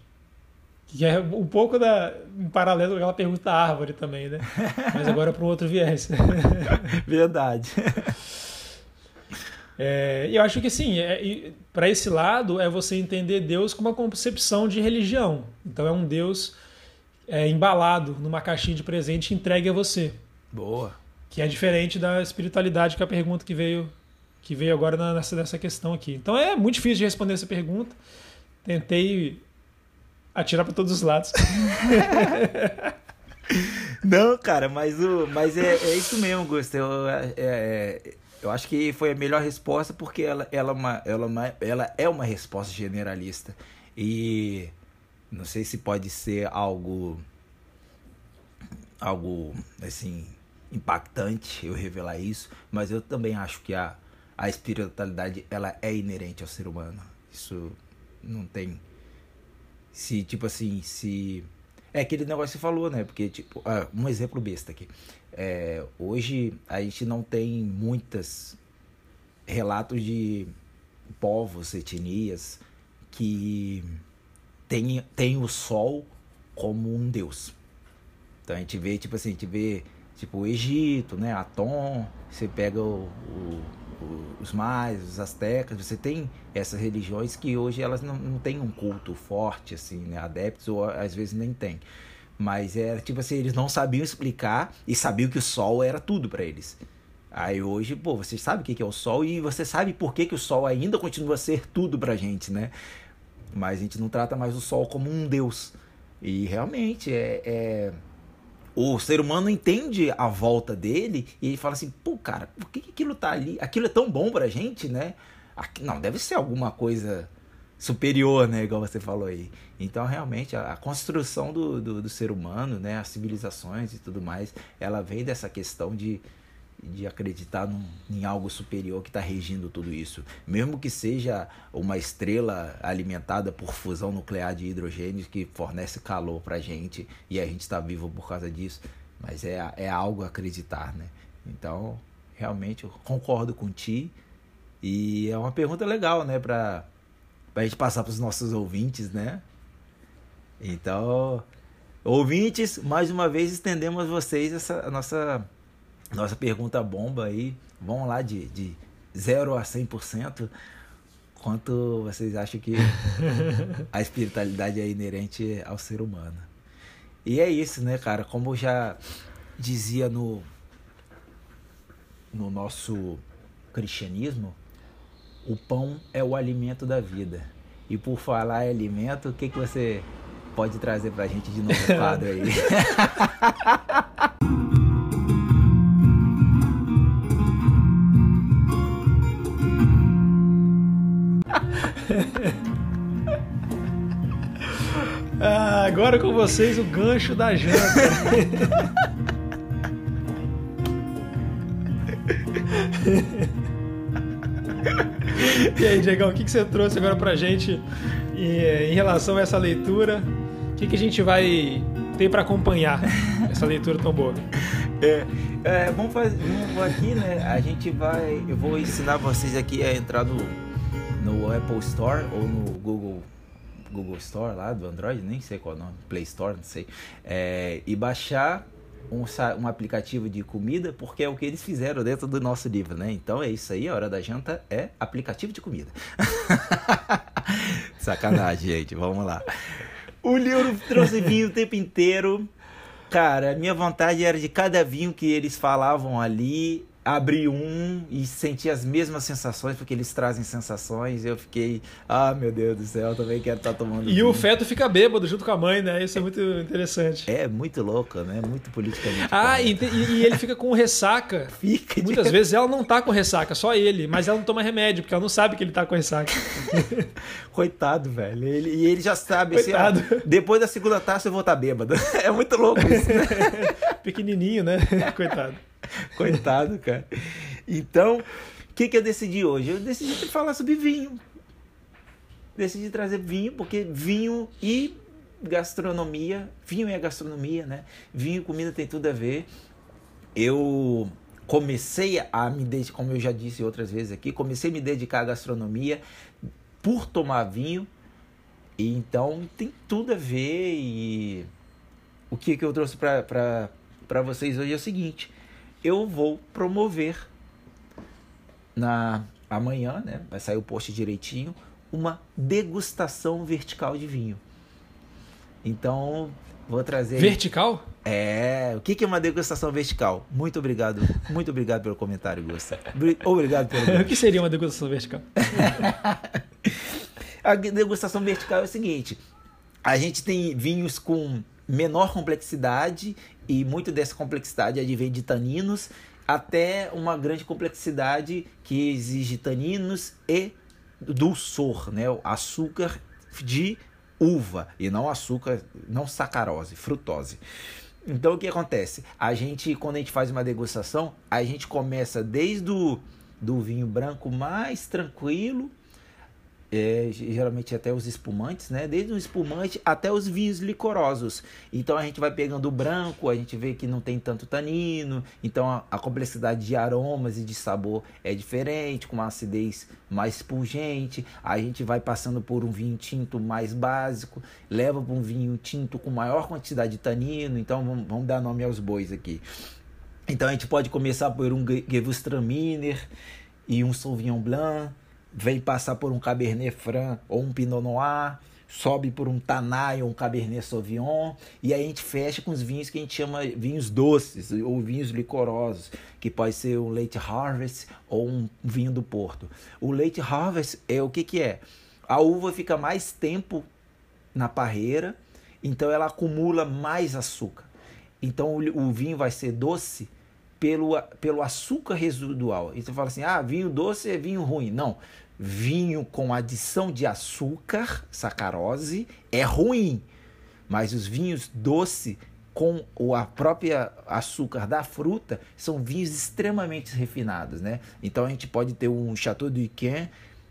que é um pouco da, em paralelo com aquela pergunta da árvore também, né? <laughs> Mas agora para um outro viés. <laughs> Verdade. É, eu acho que sim, é, para esse lado é você entender Deus como uma concepção de religião. Então é um Deus é, embalado numa caixinha de presente entregue a você. Boa. Que é diferente da espiritualidade, que é a pergunta que veio, que veio agora nessa, nessa questão aqui. Então é muito difícil de responder essa pergunta. Tentei atirar para todos os lados. <laughs> Não, cara, mas, o, mas é, é isso mesmo, Gusto. Eu, é, é, eu acho que foi a melhor resposta porque ela, ela, é uma, ela, uma, ela é uma resposta generalista. E não sei se pode ser algo algo assim impactante eu revelar isso, mas eu também acho que a, a espiritualidade ela é inerente ao ser humano. Isso não tem se, tipo assim, se. É aquele negócio que você falou, né? Porque, tipo, ah, um exemplo besta aqui. É, hoje a gente não tem muitos relatos de povos, etnias que tem, tem o sol como um deus. Então a gente vê, tipo assim, a gente vê tipo o Egito, né? Atom, você pega o, o os mais, os astecas, você tem essas religiões que hoje elas não, não têm um culto forte, assim, né? Adeptos, ou às vezes nem tem. Mas era tipo assim, eles não sabiam explicar e sabiam que o sol era tudo para eles. Aí hoje, pô, você sabe o que é o sol e você sabe por que, que o sol ainda continua a ser tudo pra gente, né? Mas a gente não trata mais o sol como um deus. E realmente é, é o ser humano entende a volta dele e ele fala assim, pô, cara, por que aquilo tá ali? Aquilo é tão bom pra gente, né? Não, deve ser alguma coisa superior, né? Igual você falou aí. Então, realmente, a, a construção do, do, do, ser humano, né? As civilizações e tudo mais, ela vem dessa questão de de acreditar num, em algo superior que está regindo tudo isso. Mesmo que seja uma estrela alimentada por fusão nuclear de hidrogênio que fornece calor para a gente e a gente está vivo por causa disso. Mas é, é algo a acreditar, né? Então, realmente, eu concordo com ti. E é uma pergunta legal, né? Para a gente passar para os nossos ouvintes, né? Então, ouvintes, mais uma vez estendemos a vocês essa a nossa nossa pergunta bomba aí, vamos lá de, de 0 a 100%. Quanto vocês acham que <laughs> a espiritualidade é inerente ao ser humano? E é isso, né, cara? Como eu já dizia no, no nosso cristianismo, o pão é o alimento da vida. E por falar em alimento, o que, que você pode trazer pra gente de novo quadro aí? <laughs> agora com vocês o gancho da janta. <laughs> e aí, Diegão, o que, que você trouxe agora pra gente em, em relação a essa leitura? O que, que a gente vai ter para acompanhar essa leitura tão boa? É, é, vamos fazer vamos aqui, né? A gente vai. Eu vou ensinar vocês aqui a entrar no no Apple Store ou no Google Google Store lá do Android, nem sei qual é o nome, Play Store, não sei, é, e baixar um, um aplicativo de comida, porque é o que eles fizeram dentro do nosso livro, né? Então é isso aí, a hora da janta é aplicativo de comida. <laughs> Sacanagem, gente, vamos lá. O livro trouxe vinho o tempo inteiro. Cara, minha vontade era de cada vinho que eles falavam ali abri um e senti as mesmas sensações, porque eles trazem sensações. Eu fiquei, ah, meu Deus do céu, eu também quero estar tá tomando. E vinho. o feto fica bêbado junto com a mãe, né? Isso é muito interessante. É muito louco, né? Muito politicamente. Ah, e, e, ele fica com ressaca. <laughs> Fica. Muitas de... vezes ela não tá com ressaca, só ele, mas ela não toma remédio, porque ela não sabe que ele tá com ressaca. <laughs> Coitado, velho. Ele, e ele já sabe, Coitado. assim, ó, depois da segunda taça eu vou estar tá bêbado. <laughs> É muito louco isso, né? Pequenininho, né? Coitado. <laughs> Coitado, cara. Então, o que, que eu decidi hoje? Eu decidi falar sobre vinho. Decidi trazer vinho, porque vinho e gastronomia, vinho é gastronomia, né? Vinho e comida tem tudo a ver. Eu comecei a me dedicar, como eu já disse outras vezes aqui, comecei a me dedicar à gastronomia por tomar vinho. E então tem tudo a ver e o que, que eu trouxe para vocês hoje é o seguinte: eu vou promover na amanhã, né? Vai sair o post direitinho, uma degustação vertical de vinho. Então, vou trazer. Vertical? É. O que é uma degustação vertical? Muito obrigado. Muito obrigado pelo comentário, Gusta. Obrigado pelo. <laughs> o que seria uma degustação vertical? <laughs> a degustação vertical é o seguinte: a gente tem vinhos com menor complexidade e muito dessa complexidade advém de taninos até uma grande complexidade que exige taninos e dulçor, né? Açúcar de uva e não açúcar, não sacarose, frutose. Então o que acontece? A gente, quando a gente faz uma degustação, a gente começa desde o do vinho branco mais tranquilo é, geralmente até os espumantes, né? Desde o espumante até os vinhos licorosos. Então a gente vai pegando o branco, a gente vê que não tem tanto tanino, então a, a complexidade de aromas e de sabor é diferente, com uma acidez mais pungente. A gente vai passando por um vinho tinto mais básico, leva para um vinho tinto com maior quantidade de tanino. Então vamos, vamos dar nome aos bois aqui. Então a gente pode começar por um Gewürztraminer e um Sauvignon Blanc vem passar por um Cabernet Franc ou um Pinot Noir, sobe por um Tanay ou um Cabernet Sauvignon, e aí a gente fecha com os vinhos que a gente chama vinhos doces ou vinhos licorosos, que pode ser um Late Harvest ou um vinho do Porto. O Late Harvest é o que que é? A uva fica mais tempo na parreira, então ela acumula mais açúcar. Então o, o vinho vai ser doce pelo, pelo açúcar residual. E você fala assim: ah, vinho doce é vinho ruim. Não vinho com adição de açúcar, sacarose, é ruim. Mas os vinhos doce com a própria açúcar da fruta são vinhos extremamente refinados, né? Então a gente pode ter um Chateau du Yquem,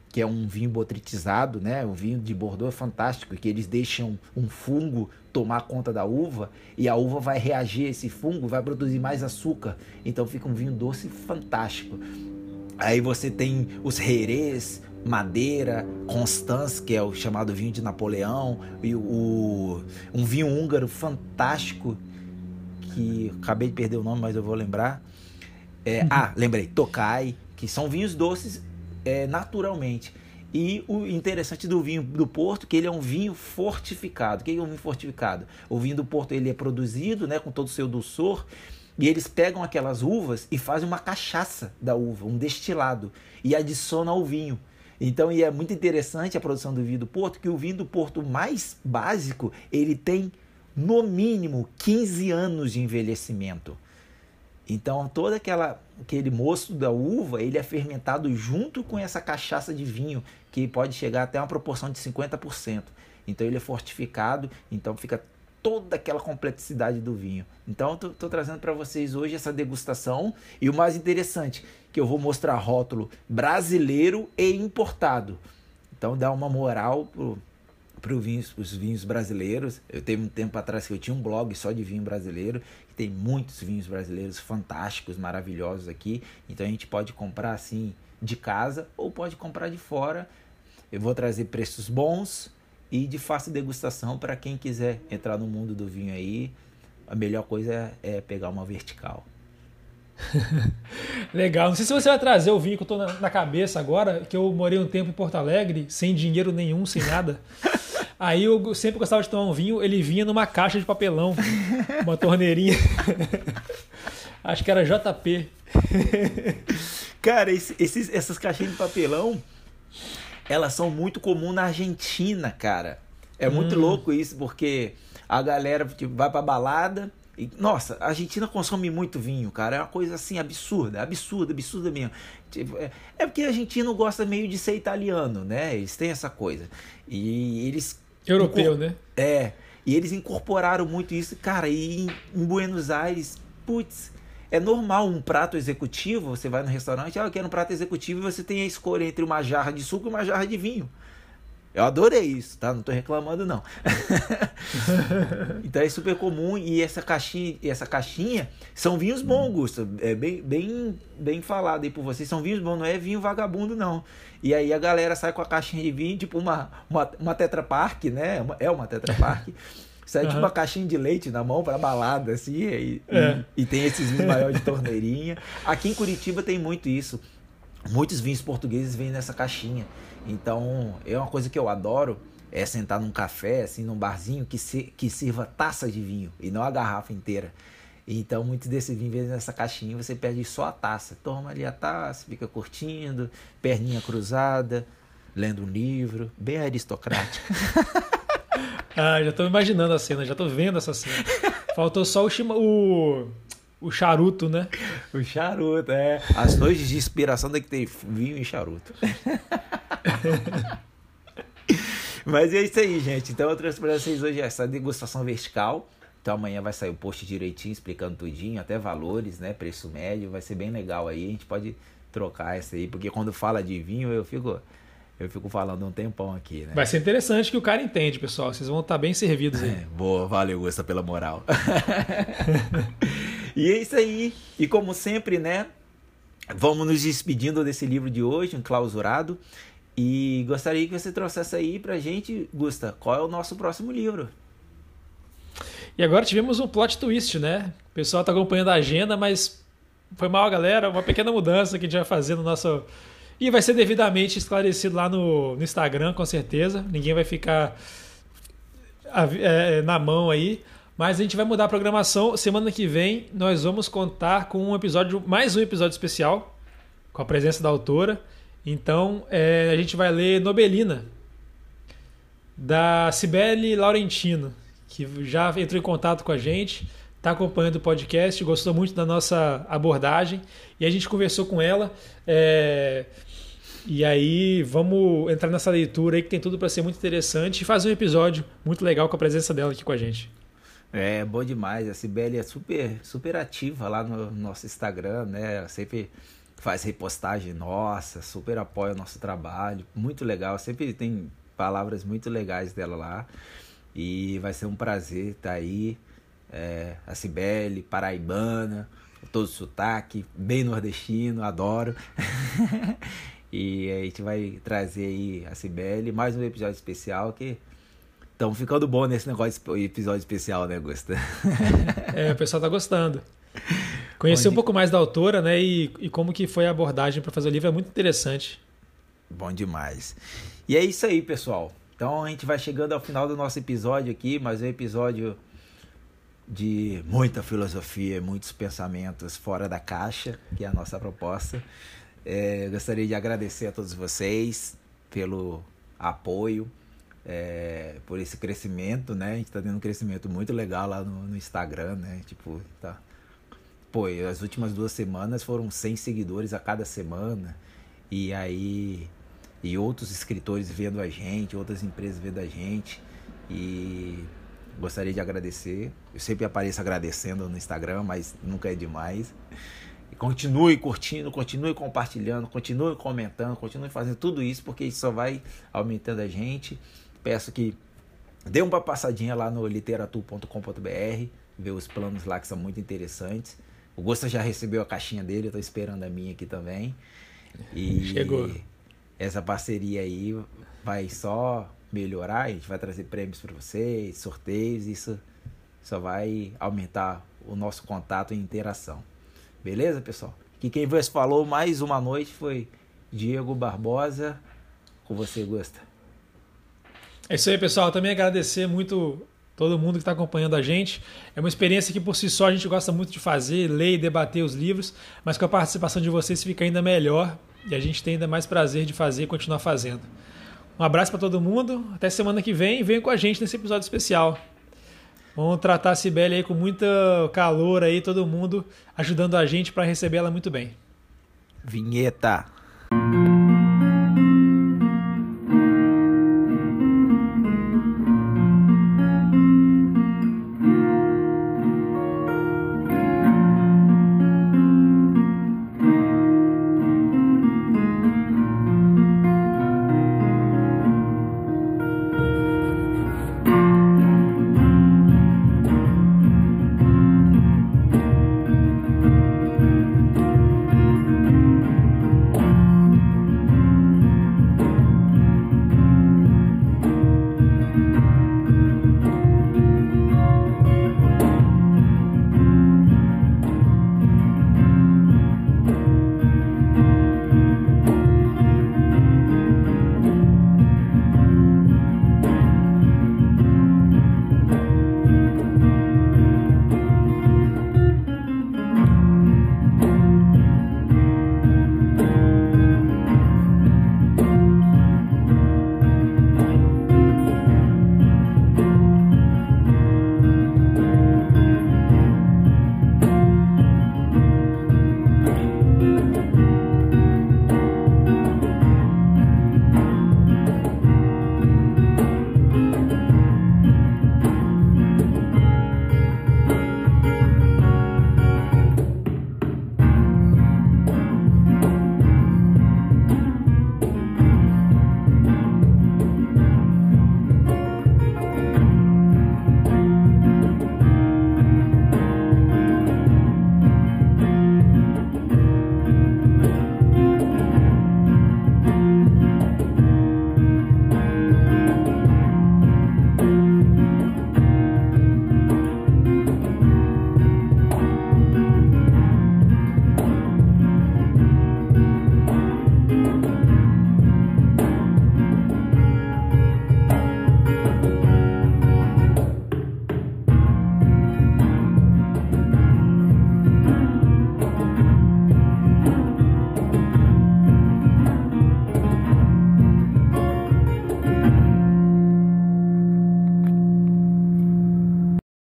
que é um vinho botritizado, né? O vinho de Bordeaux é fantástico, que eles deixam um fungo tomar conta da uva e a uva vai reagir a esse fungo, vai produzir mais açúcar. Então fica um vinho doce fantástico. Aí você tem os Jerez, Madeira, Constance, que é o chamado vinho de Napoleão, e o, um vinho húngaro fantástico, que acabei de perder o nome, mas eu vou lembrar. É, uhum. Ah, lembrei, Tokai, que são vinhos doces é, naturalmente. E o interessante do vinho do Porto, que ele é um vinho fortificado. O que é um vinho fortificado? O vinho do Porto ele é produzido né, com todo o seu dulçor e eles pegam aquelas uvas e fazem uma cachaça da uva, um destilado, e adicionam ao vinho. Então, e é muito interessante a produção do vinho do Porto, que o vinho do Porto mais básico, ele tem no mínimo 15 anos de envelhecimento. Então, todo aquela, aquele moço da uva, ele é fermentado junto com essa cachaça de vinho, que pode chegar até uma proporção de 50%. Então, ele é fortificado, então fica toda aquela complexidade do vinho. Então, estou trazendo para vocês hoje essa degustação e o mais interessante, que eu vou mostrar rótulo brasileiro e importado. Então, dá uma moral para os vinhos brasileiros. Eu tenho um tempo atrás que eu tinha um blog só de vinho brasileiro, que tem muitos vinhos brasileiros fantásticos, maravilhosos aqui. Então a gente pode comprar assim de casa ou pode comprar de fora. Eu vou trazer preços bons, e de fácil degustação para quem quiser entrar no mundo do vinho aí. A melhor coisa é, é pegar uma vertical. <laughs> Legal. Não sei se você vai trazer o vinho que eu tô na, na, cabeça agora, que eu morei um tempo em Porto Alegre, sem dinheiro nenhum, sem nada. <laughs> Aí eu sempre gostava de tomar um vinho, ele vinha numa caixa de papelão, uma torneirinha. <laughs> Acho que era JP. Cara, esses, essas caixinhas de papelão, elas são muito comuns na Argentina, cara. É muito hum. louco isso, porque a galera tipo, vai pra balada. E, nossa, a Argentina consome muito vinho, cara. É uma coisa assim absurda, absurda, absurda mesmo. Tipo, é, é porque a Argentina gosta meio de ser italiano, né? Eles têm essa coisa. E eles. Europeu, né? É. E eles incorporaram muito isso, cara. E em, em Buenos Aires, putz, é normal um prato executivo, você vai no restaurante, ah, eu quero um prato executivo e você tem a escolha entre uma jarra de suco e uma jarra de vinho. Eu adorei isso, tá? Não tô reclamando, não. <laughs> então é super comum e essa caixinha, essa caixinha são vinhos bons, Augusto. É bem, bem, bem falado aí por vocês. São vinhos bons, não é vinho vagabundo, não. E aí a galera sai com a caixinha de vinho, tipo uma, uma, uma Tetra Pak, né? É uma Tetra Pak. <laughs> Sai uhum. tipo uma caixinha de leite na mão para balada, assim, e, é. e, e, tem esses vinhos maiores de torneirinha. Aqui em Curitiba tem muito isso. Muitos vinhos portugueses vêm nessa caixinha. Então, é uma coisa que eu adoro, é sentar num café, assim, num barzinho, que, se, que sirva taça de vinho e não a garrafa inteira. Então, muitos desses vinhos vêm nessa caixinha, você perde só a taça. Toma ali a taça, fica curtindo, perninha cruzada, lendo um livro, bem aristocrático. <laughs> <laughs> ah, já estou imaginando a cena, já estou vendo essa cena. Faltou só o, chima, o, o charuto, né? O charuto, é. As noites de inspiração tem que ter vinho e charuto. <laughs> Mas é isso aí, gente. Então eu trouxe para vocês hoje essa degustação vertical. Então amanhã vai sair o post direitinho, explicando tudinho, até valores, né? Preço médio, vai ser bem legal aí. A gente pode trocar essa aí, porque quando fala de vinho eu fico eu fico falando um tempão aqui, né? Vai ser interessante que o cara entende, pessoal. Vocês vão estar bem servidos aí. É, boa, valeu, Gusta, pela moral. <laughs> e é isso aí. E como sempre, né? Vamos nos despedindo desse livro de hoje, enclausurado. E gostaria que você trouxesse aí pra gente, Gusta, qual é o nosso próximo livro? E agora tivemos um plot twist, né? O pessoal tá acompanhando a agenda, mas foi mal, galera. Uma pequena mudança que a gente vai fazer no nosso. E vai ser devidamente esclarecido lá no, no Instagram, com certeza. Ninguém vai ficar é, na mão aí. Mas a gente vai mudar a programação. Semana que vem nós vamos contar com um episódio, mais um episódio especial, com a presença da autora. Então, é, a gente vai ler Nobelina, da Cibele Laurentino, que já entrou em contato com a gente, está acompanhando o podcast, gostou muito da nossa abordagem, e a gente conversou com ela. É, e aí, vamos entrar nessa leitura aí que tem tudo para ser muito interessante e fazer um episódio muito legal com a presença dela aqui com a gente. É, bom demais. A Cibele é super, super ativa lá no nosso Instagram, né? Sempre faz repostagem nossa, super apoia o nosso trabalho, muito legal, sempre tem palavras muito legais dela lá. E vai ser um prazer estar tá aí. É, a Cibele, paraibana, todo sotaque, bem nordestino, adoro. <laughs> e a gente vai trazer aí a Cibele, mais um episódio especial que estão ficando bom nesse negócio de episódio especial, né, Gusta? <laughs> é, o pessoal tá gostando. Conhecer Onde... um pouco mais da autora, né? E, e como que foi a abordagem para fazer o livro é muito interessante. Bom demais. E é isso aí, pessoal. Então a gente vai chegando ao final do nosso episódio aqui, mais um episódio de muita filosofia, muitos pensamentos fora da caixa, que é a nossa proposta. É, gostaria de agradecer a todos vocês pelo apoio, é, por esse crescimento, né? A gente está tendo um crescimento muito legal lá no, no Instagram, né? Tipo, tá pô, as últimas duas semanas foram 100 seguidores a cada semana. E aí. E outros escritores vendo a gente, outras empresas vendo a gente. E gostaria de agradecer. Eu sempre apareço agradecendo no Instagram, mas nunca é demais. E continue curtindo, continue compartilhando, continue comentando, continue fazendo tudo isso, porque isso só vai aumentando a gente. Peço que dê uma passadinha lá no literatur.com.br, ver os planos lá que são muito interessantes. O Gosta já recebeu a caixinha dele, eu tô esperando a minha aqui também. E Chegou. Essa parceria aí vai só melhorar, a gente vai trazer prêmios para vocês, sorteios, isso só vai aumentar o nosso contato e interação. Beleza, pessoal? Que quem vos falou mais uma noite foi Diego Barbosa. Com você, Gosta. É isso aí, pessoal. Também agradecer muito todo mundo que está acompanhando a gente. É uma experiência que por si só a gente gosta muito de fazer, ler e debater os livros, mas com a participação de vocês fica ainda melhor e a gente tem ainda mais prazer de fazer e continuar fazendo. Um abraço para todo mundo, até semana que vem, venha com a gente nesse episódio especial. Vamos tratar a Sibeli aí com muito calor aí, todo mundo ajudando a gente para receber ela muito bem. Vinheta.